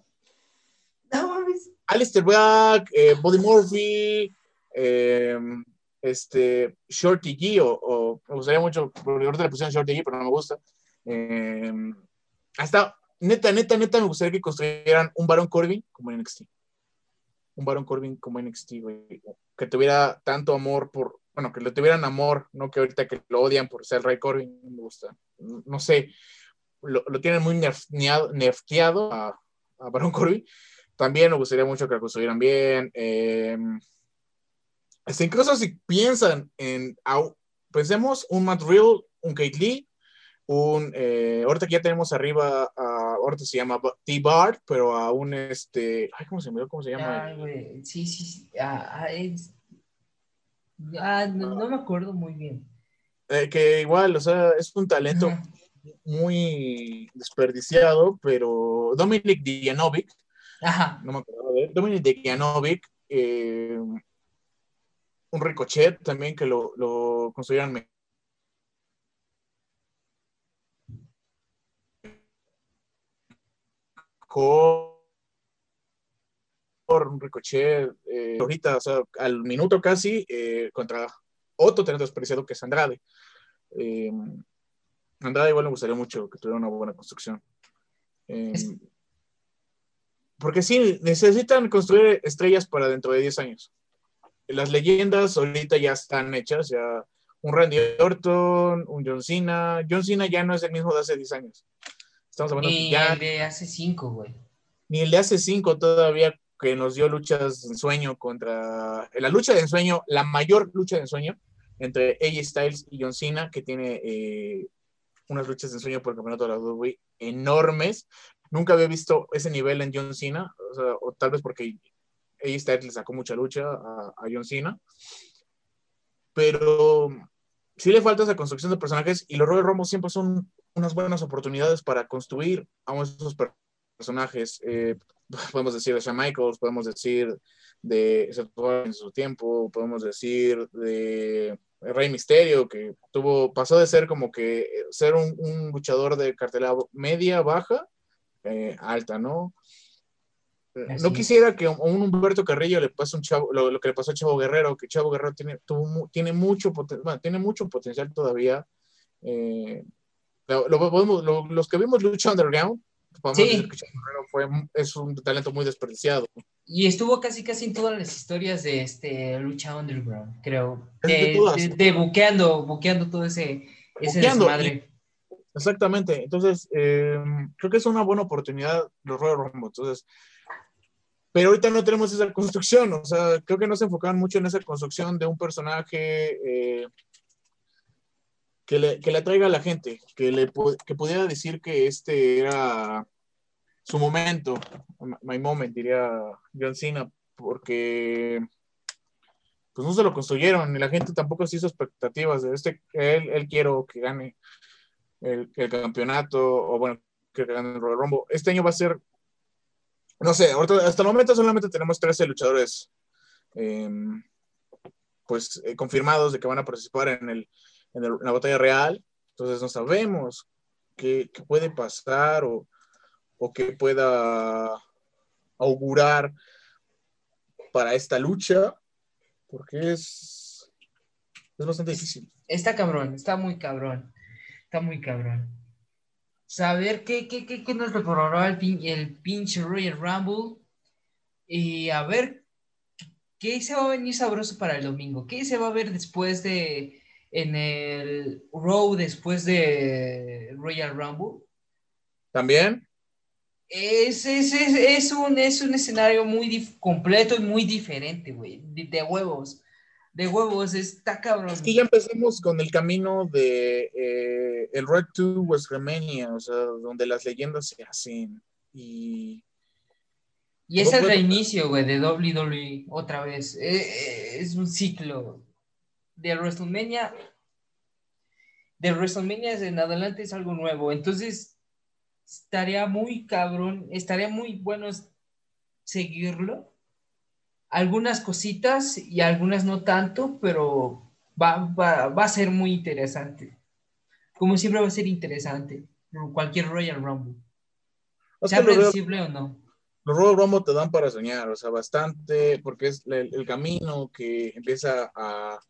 No mames. Alistair Black, eh, Buddy Murphy, eh, este, Shorty G, o, o me gustaría mucho, porque ahorita le pusieron Shorty G, pero no me gusta. Eh, hasta, neta, neta, neta, me gustaría que construyeran un Baron Corbin como en NXT. Un Baron Corbin como NXT. Que tuviera tanto amor por, bueno, que le tuvieran amor, no que ahorita que lo odian por ser Ray Corbin, me gusta. No sé, lo, lo tienen muy nerfeado, a, a Baron Corbin. También me gustaría mucho que lo construyeran bien. Eh, incluso si piensan en, pensemos un Matt Riddle, un Kate Lee, un, eh, ahorita que ya tenemos arriba, a, ahorita se llama T-Bart, pero a un, este, ay, ¿cómo se me ¿Cómo se llama? Güey. Sí, sí, sí. Ah, ah, es- ah, no, no me acuerdo muy bien. Eh, que igual, o sea, es un talento muy desperdiciado, pero Dominic Dijanovic, Ajá. no me acuerdo de él, Dominic Dijanovic, eh, un Ricochet también que lo, lo mejor, un Ricochet, eh, ahorita, o sea, al minuto casi, eh, contra otro talento desperdiciado que es Andrade. Eh, Andrade igual me gustaría mucho que tuviera una buena construcción. Eh, Es- porque sí, necesitan construir estrellas para dentro de 10 años. Las leyendas ahorita ya están hechas, ya un Randy Orton, un John Cena. John Cena ya no es el mismo de hace 10 años. Estamos hablando que ya el de hace cinco, güey. ni el de hace 5 todavía que nos dio luchas de ensueño contra la lucha de ensueño, la mayor lucha de ensueño entre AJ Styles y John Cena, que tiene eh, unas luchas de ensueño por el campeonato de la WWE enormes. Nunca había visto ese nivel en John Cena, o, sea, o tal vez porque AJ Styles le sacó mucha lucha a, a John Cena. Pero sí le falta esa construcción de personajes y los Royal Rumble siempre son unas buenas oportunidades para construir a esos per- personajes. Eh, <laughs> podemos decir de Shawn Michaels, podemos decir de en su tiempo, podemos decir de Rey Misterio, que tuvo, pasó de ser como que eh, ser un, un luchador de cartelera media, baja, eh, alta, ¿no? Así no quisiera que a un Humberto Carrillo le pase un chavo, lo, lo que le pasó a Chavo Guerrero, que Chavo Guerrero tiene, tuvo tiene, mucho, poten- bueno, tiene mucho potencial todavía. Eh, lo- lo podemos- lo- los que vimos lucha underground, podemos Sí. decir que Chavo Guerrero fue, es un talento muy desperdiciado. Y estuvo casi casi en todas las historias de este lucha underground, creo. Es de De, todas. de- de buqueando, buqueando todo ese, ese Buqueando, desmadre. Exactamente. Entonces, eh, creo que es una buena oportunidad los Royal Rumble. Entonces, pero ahorita no tenemos esa construcción. O sea, creo que no se enfocaban mucho en esa construcción de un personaje eh, que, le, que le atraiga a la gente, que, le, que pudiera decir que este era su momento, my moment, diría John porque pues no se lo construyeron y la gente tampoco se hizo expectativas de este, él, él quiero que gane el, campeonato, o bueno, que gane el Royal Rumble. Este año va a ser, no sé, hasta el momento solamente tenemos 13 luchadores eh, pues eh, confirmados de que van a participar en, el, en, el- en la batalla real, entonces no sabemos qué, qué puede pasar o, o qué pueda augurar para esta lucha, porque es, es bastante difícil. Está cabrón, está muy cabrón. Está muy cabrón. Saber qué, qué, qué, qué nos preparará el, pin- el pinche Royal Rumble. Y a ver qué se va a venir sabroso para el domingo. ¿Qué se va a ver después de. En el Raw después de Royal Rumble? También, Es, es, es, es un, es un escenario muy completo y muy diferente, güey. De, de huevos. De huevos, está cabrón. Es que ya empecemos con el camino de eh, el Red to WrestleMania, o sea, donde las leyendas se hacen y Y es el reinicio, güey, de WWE otra vez. Eh, eh, Es un ciclo. De WrestleMania. De WrestleMania en adelante es algo nuevo. Entonces, estaría muy cabrón, estaría muy bueno seguirlo. Algunas cositas y algunas no tanto, pero va, va, va a ser muy interesante. Como siempre va a ser interesante. Cualquier Royal Rumble. Sea lo veo- predecible o no. los Royal Rumble te dan para soñar, o sea, bastante, porque es el, el camino que empieza a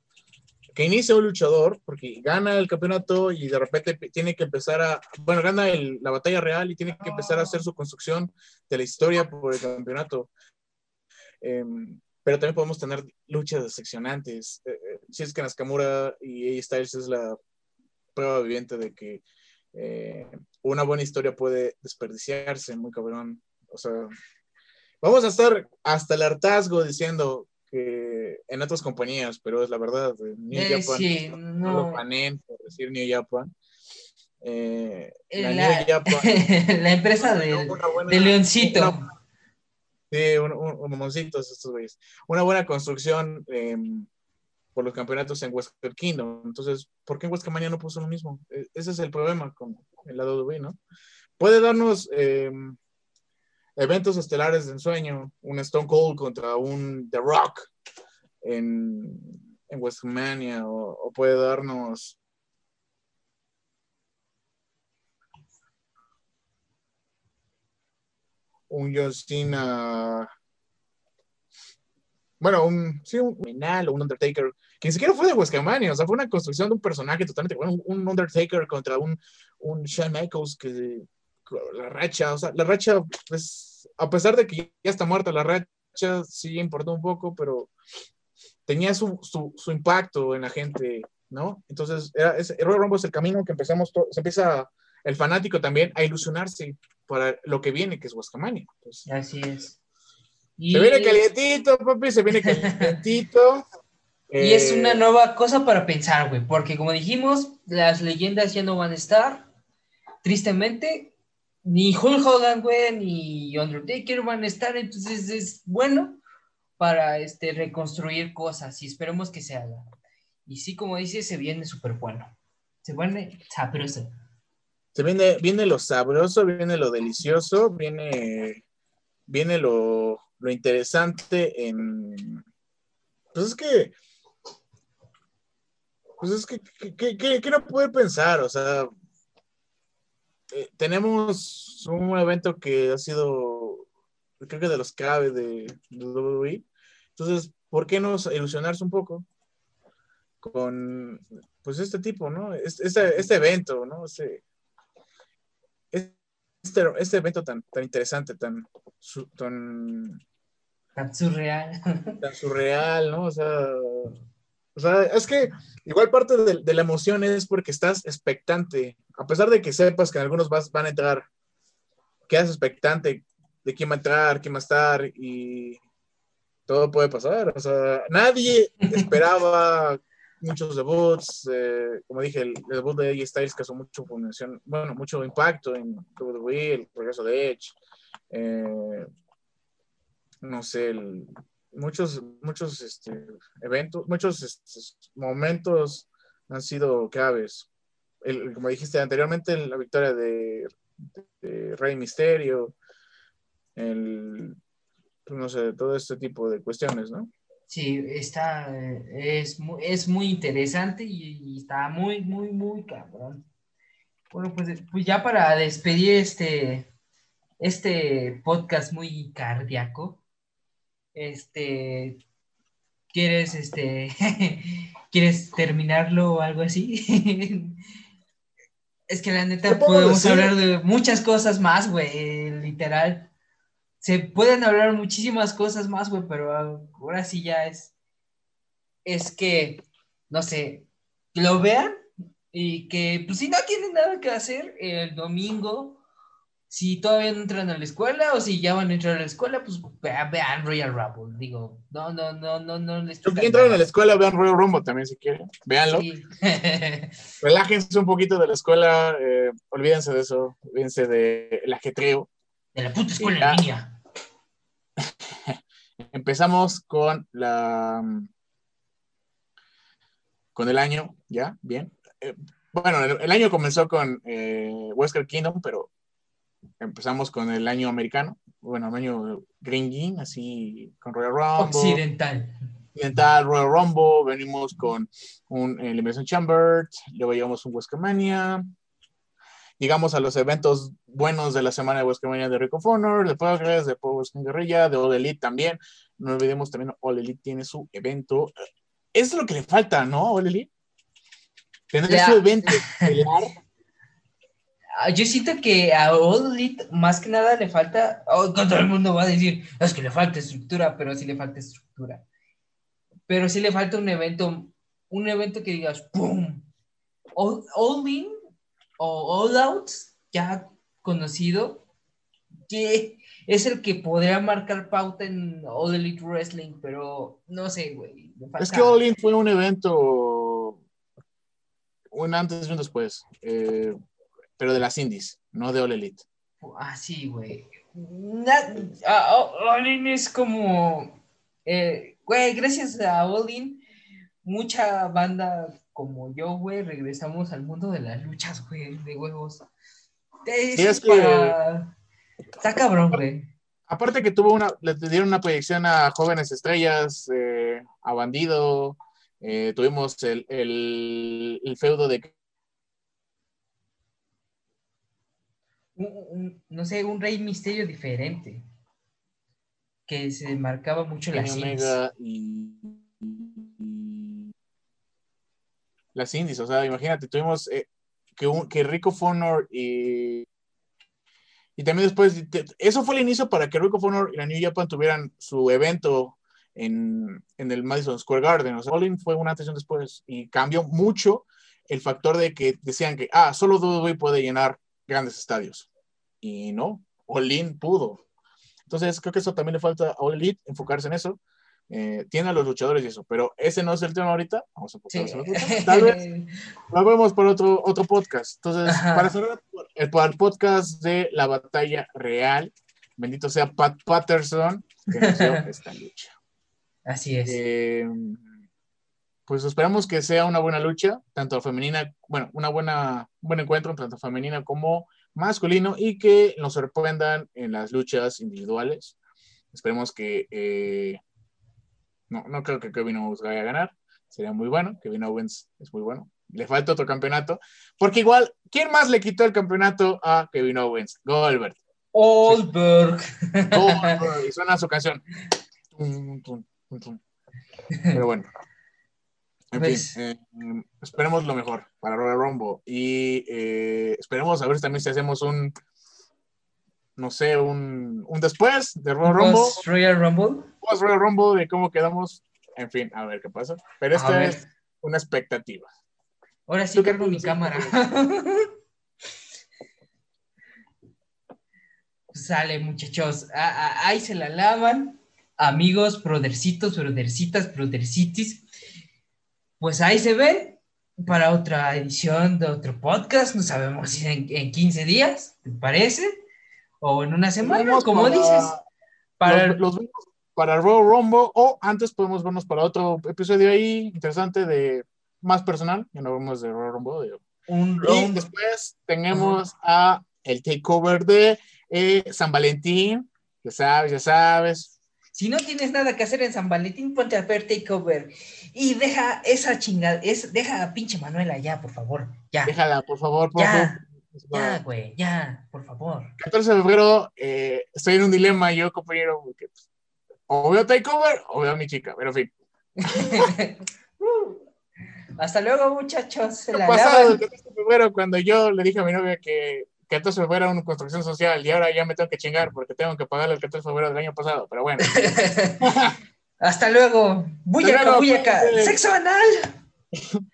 que inicia un luchador, porque gana el campeonato y de repente pe- tiene que empezar a, bueno, gana el- la batalla real y tiene que empezar a hacer su construcción de la historia por el campeonato. Em, pero también podemos tener luchas decepcionantes. Eh, eh, Shinsuke Nakamura y AJ Styles es la prueba viviente de que eh, una buena historia puede desperdiciarse muy cabrón. O sea, vamos a estar hasta el hartazgo diciendo que en otras compañías, pero es la verdad, eh, New Eh, Japan, sí, no, no. lo banen por decir New Japan. Eh, la La, New Japan, <laughs> la empresa una buena- de Leoncito. una- Sí, un, un, estos güeyes. Una buena construcción eh, por los campeonatos en Western Kingdom. Entonces, ¿por qué en Western no puso lo mismo? E- Ese es el problema con el lado de ¿no? Puede darnos eh, eventos estelares de ensueño, un Stone Cold contra un The Rock en, en WrestleMania, o, puede darnos un John Cena. Bueno, un, sí, un Minal o un Undertaker, que ni siquiera fue de WrestleMania, o sea, fue una construcción de un personaje totalmente bueno, un Undertaker contra un, un Shawn Michaels que la racha, o sea, la racha, pues, a pesar de que ya está muerta, la racha sí importó un poco, pero tenía su, su, su impacto en la gente, ¿no? Entonces, era, Royal Rumble es el camino que empezamos, se empieza el fanático también a ilusionarse para lo que viene, que es Huascamania. Pues, Así es. Y, se viene calientito, papi, se viene calientito. <laughs> y es Eh, una nueva cosa para pensar, güey, porque como dijimos, las leyendas ya no van a estar. Tristemente, ni Hulk Hogan, güey, ni Undertaker van a estar, entonces es bueno para este, reconstruir cosas y esperemos que se haga. Y sí, como dices, se viene súper bueno. Se viene sabroso. Se viene, viene lo sabroso, viene lo delicioso, viene, viene lo, lo interesante en. Pues es que. Pues es que, que no puede pensar, o sea. Eh, tenemos un evento que ha sido creo que de los clave de, de WWE. Entonces, ¿por qué no ilusionarse un poco con pues este tipo, ¿no? Este, este, este evento, ¿no? Este, este, este evento tan, tan interesante, tan, tan, Tan surreal. tan surreal, ¿no? O sea, o sea, es que igual parte de, de la emoción es porque estás expectante, a pesar de que sepas que algunos vas, van a entrar, quedas expectante de quién va a entrar, quién va a estar y todo puede pasar. O sea, nadie <laughs> esperaba muchos debuts, eh, como dije, el, el debut de AJ Styles causó mucho bueno, mucho impacto en WWE, el progreso de Edge, eh, no sé, el- muchos, muchos este, eventos, muchos este, momentos han sido claves. El- como dijiste anteriormente, la victoria de, Rey Misterio, el, pues, no sé, todo este tipo de cuestiones, ¿no? Sí, está, es, es muy interesante y, y está muy, muy, muy cabrón. Bueno, pues, pues ya para despedir este, este podcast muy cardíaco, este, ¿quieres, este, <laughs> ¿quieres terminarlo o algo así? <laughs> Es que la ¿Qué neta podemos decir? hablar de muchas cosas más, güey, literal se pueden hablar muchísimas cosas más, güey, pero ahora sí ya es, es que, no sé, lo vean y que, pues si no tienen nada que hacer el domingo, si todavía no entran a la escuela o si ya van a entrar a la escuela, pues vean, Royal Rumble, digo, no, no, no, no, no les Si entran a la escuela, vean Royal Rumble también si quieren. Véanlo. Sí. <laughs> Relájense un poquito de la escuela. eh, olvídense de eso. Olvídense del ajetreo. De la puta escuela en línea. <laughs> Empezamos con la. con el año, ¿ya? Bien. Eh, bueno, el, el año comenzó con eh, Wesker Kingdom, pero empezamos con el año americano. Bueno, el año gringín, así con Royal Rumble. Occidental. Occidental, Royal Rumble, venimos con un eh, Elimination Chamber, luego llevamos un WrestleMania, llegamos a los eventos buenos de la semana de WrestleMania de Rick of Honor, de Progress, de Power Guerrilla, de All Elite también, no olvidemos también All Elite tiene su evento, es lo que le falta, ¿no? All Elite, tener Ya. su evento. <laughs> Ah, Yo siento que a All Elite más que nada le falta, oh, todo el mundo va a decir, es que le falta estructura, pero sí le falta estructura. Pero sí le falta un evento, un evento que digas, ¡pum! All, All In o All Out, ya conocido, que es el que podría marcar pauta en All Elite Wrestling, pero no sé, güey. Es que All In fue un evento un antes y un después, eh, pero de las indies, no de All Elite. Ah, sí, güey. Ah, oh, All In es como. eh, güey, gracias a All In, mucha banda como yo, güey, regresamos al mundo de las luchas, güey, de huevos. Sí, es que- Está cabrón, güey. Aparte que tuvo una, le dieron una proyección a jóvenes estrellas, eh, a Bandido, eh, tuvimos el, el, el feudo de Un- no sé, un rey misterio diferente. Que se marcaba mucho las. Omega y, y las indies, o sea, imagínate, tuvimos eh, que, un, que Rico Honor y, y también después, eso fue el inicio para que Rico Honor y la New Japan tuvieran su evento en, en el Madison Square Garden, o sea, All In fue una un después y cambió mucho el factor de que decían que, ah, solo WWE puede llenar grandes estadios y no, All In pudo. Entonces, creo que eso también le falta a All Elite, enfocarse en eso. Eh, tiene a los luchadores y eso, pero ese no es el tema ahorita. Vamos a Sí. enfocarnos en otro tema. <laughs> Tal vez lo vemos por otro, otro podcast. Entonces, Ajá. para cerrar el, el podcast de la batalla real, bendito sea Pat Patterson, que nos dio <laughs> esta lucha. Así es. Eh, pues esperamos que sea una buena lucha, tanto femenina, bueno, una buena, un buen encuentro, tanto femenina como masculino, y que nos sorprendan en las luchas individuales. Esperemos que, eh, no, no creo que Kevin Owens vaya a ganar, sería muy bueno, Kevin Owens es muy bueno. Le falta otro campeonato, porque igual, ¿quién más le quitó el campeonato a Kevin Owens? Goldberg. Goldberg. Goldberg, y suena su canción. Pero bueno. En Pues- fin, eh, esperemos lo mejor para Royal Rumble. Y eh, esperemos a ver si también si hacemos un, no sé, un, un después de Royal Rumble, Royal Rumble. post Royal Rumble, de cómo quedamos. En fin, a ver qué pasa. Pero esta es una expectativa. Ahora sí ¿Tú qué cargo mi cámara. <laughs> Sale, muchachos. Ahí se la lavan. Amigos, brodercitos, brodercitas, brodercitis. Pues ahí se ven para otra edición de otro podcast. No sabemos si en, en 15 días, ¿te parece? O en una semana, como para- dices. Para los, los vemos para Royal Rumble o antes podemos vernos para otro episodio ahí interesante de más personal. Ya no vemos de Royal Rumble. un, Y un- después tenemos a el takeover de eh, San Valentín. Ya sabes, ya sabes. Si no tienes nada que hacer en San Valentín, ponte a ver Takeover. Y deja esa chingada, es, deja a pinche Manuela ya, por favor. Ya, Déjala, por favor, por ya, favor. ya, güey, ya, por favor. 14 de febrero eh, estoy en un dilema yo, compañero, porque pues, o veo takeover o veo a mi chica, pero en fin. <laughs> Hasta luego, muchachos. Se la pasado el lavan. 14 de febrero cuando yo le dije a mi novia que 14 de febrero una construcción social y ahora ya me tengo que chingar porque tengo que pagarle el 14 de febrero del año pasado, pero bueno. <laughs> Hasta luego. Buyaca, buyaca. cuídense. Sexo anal. <laughs>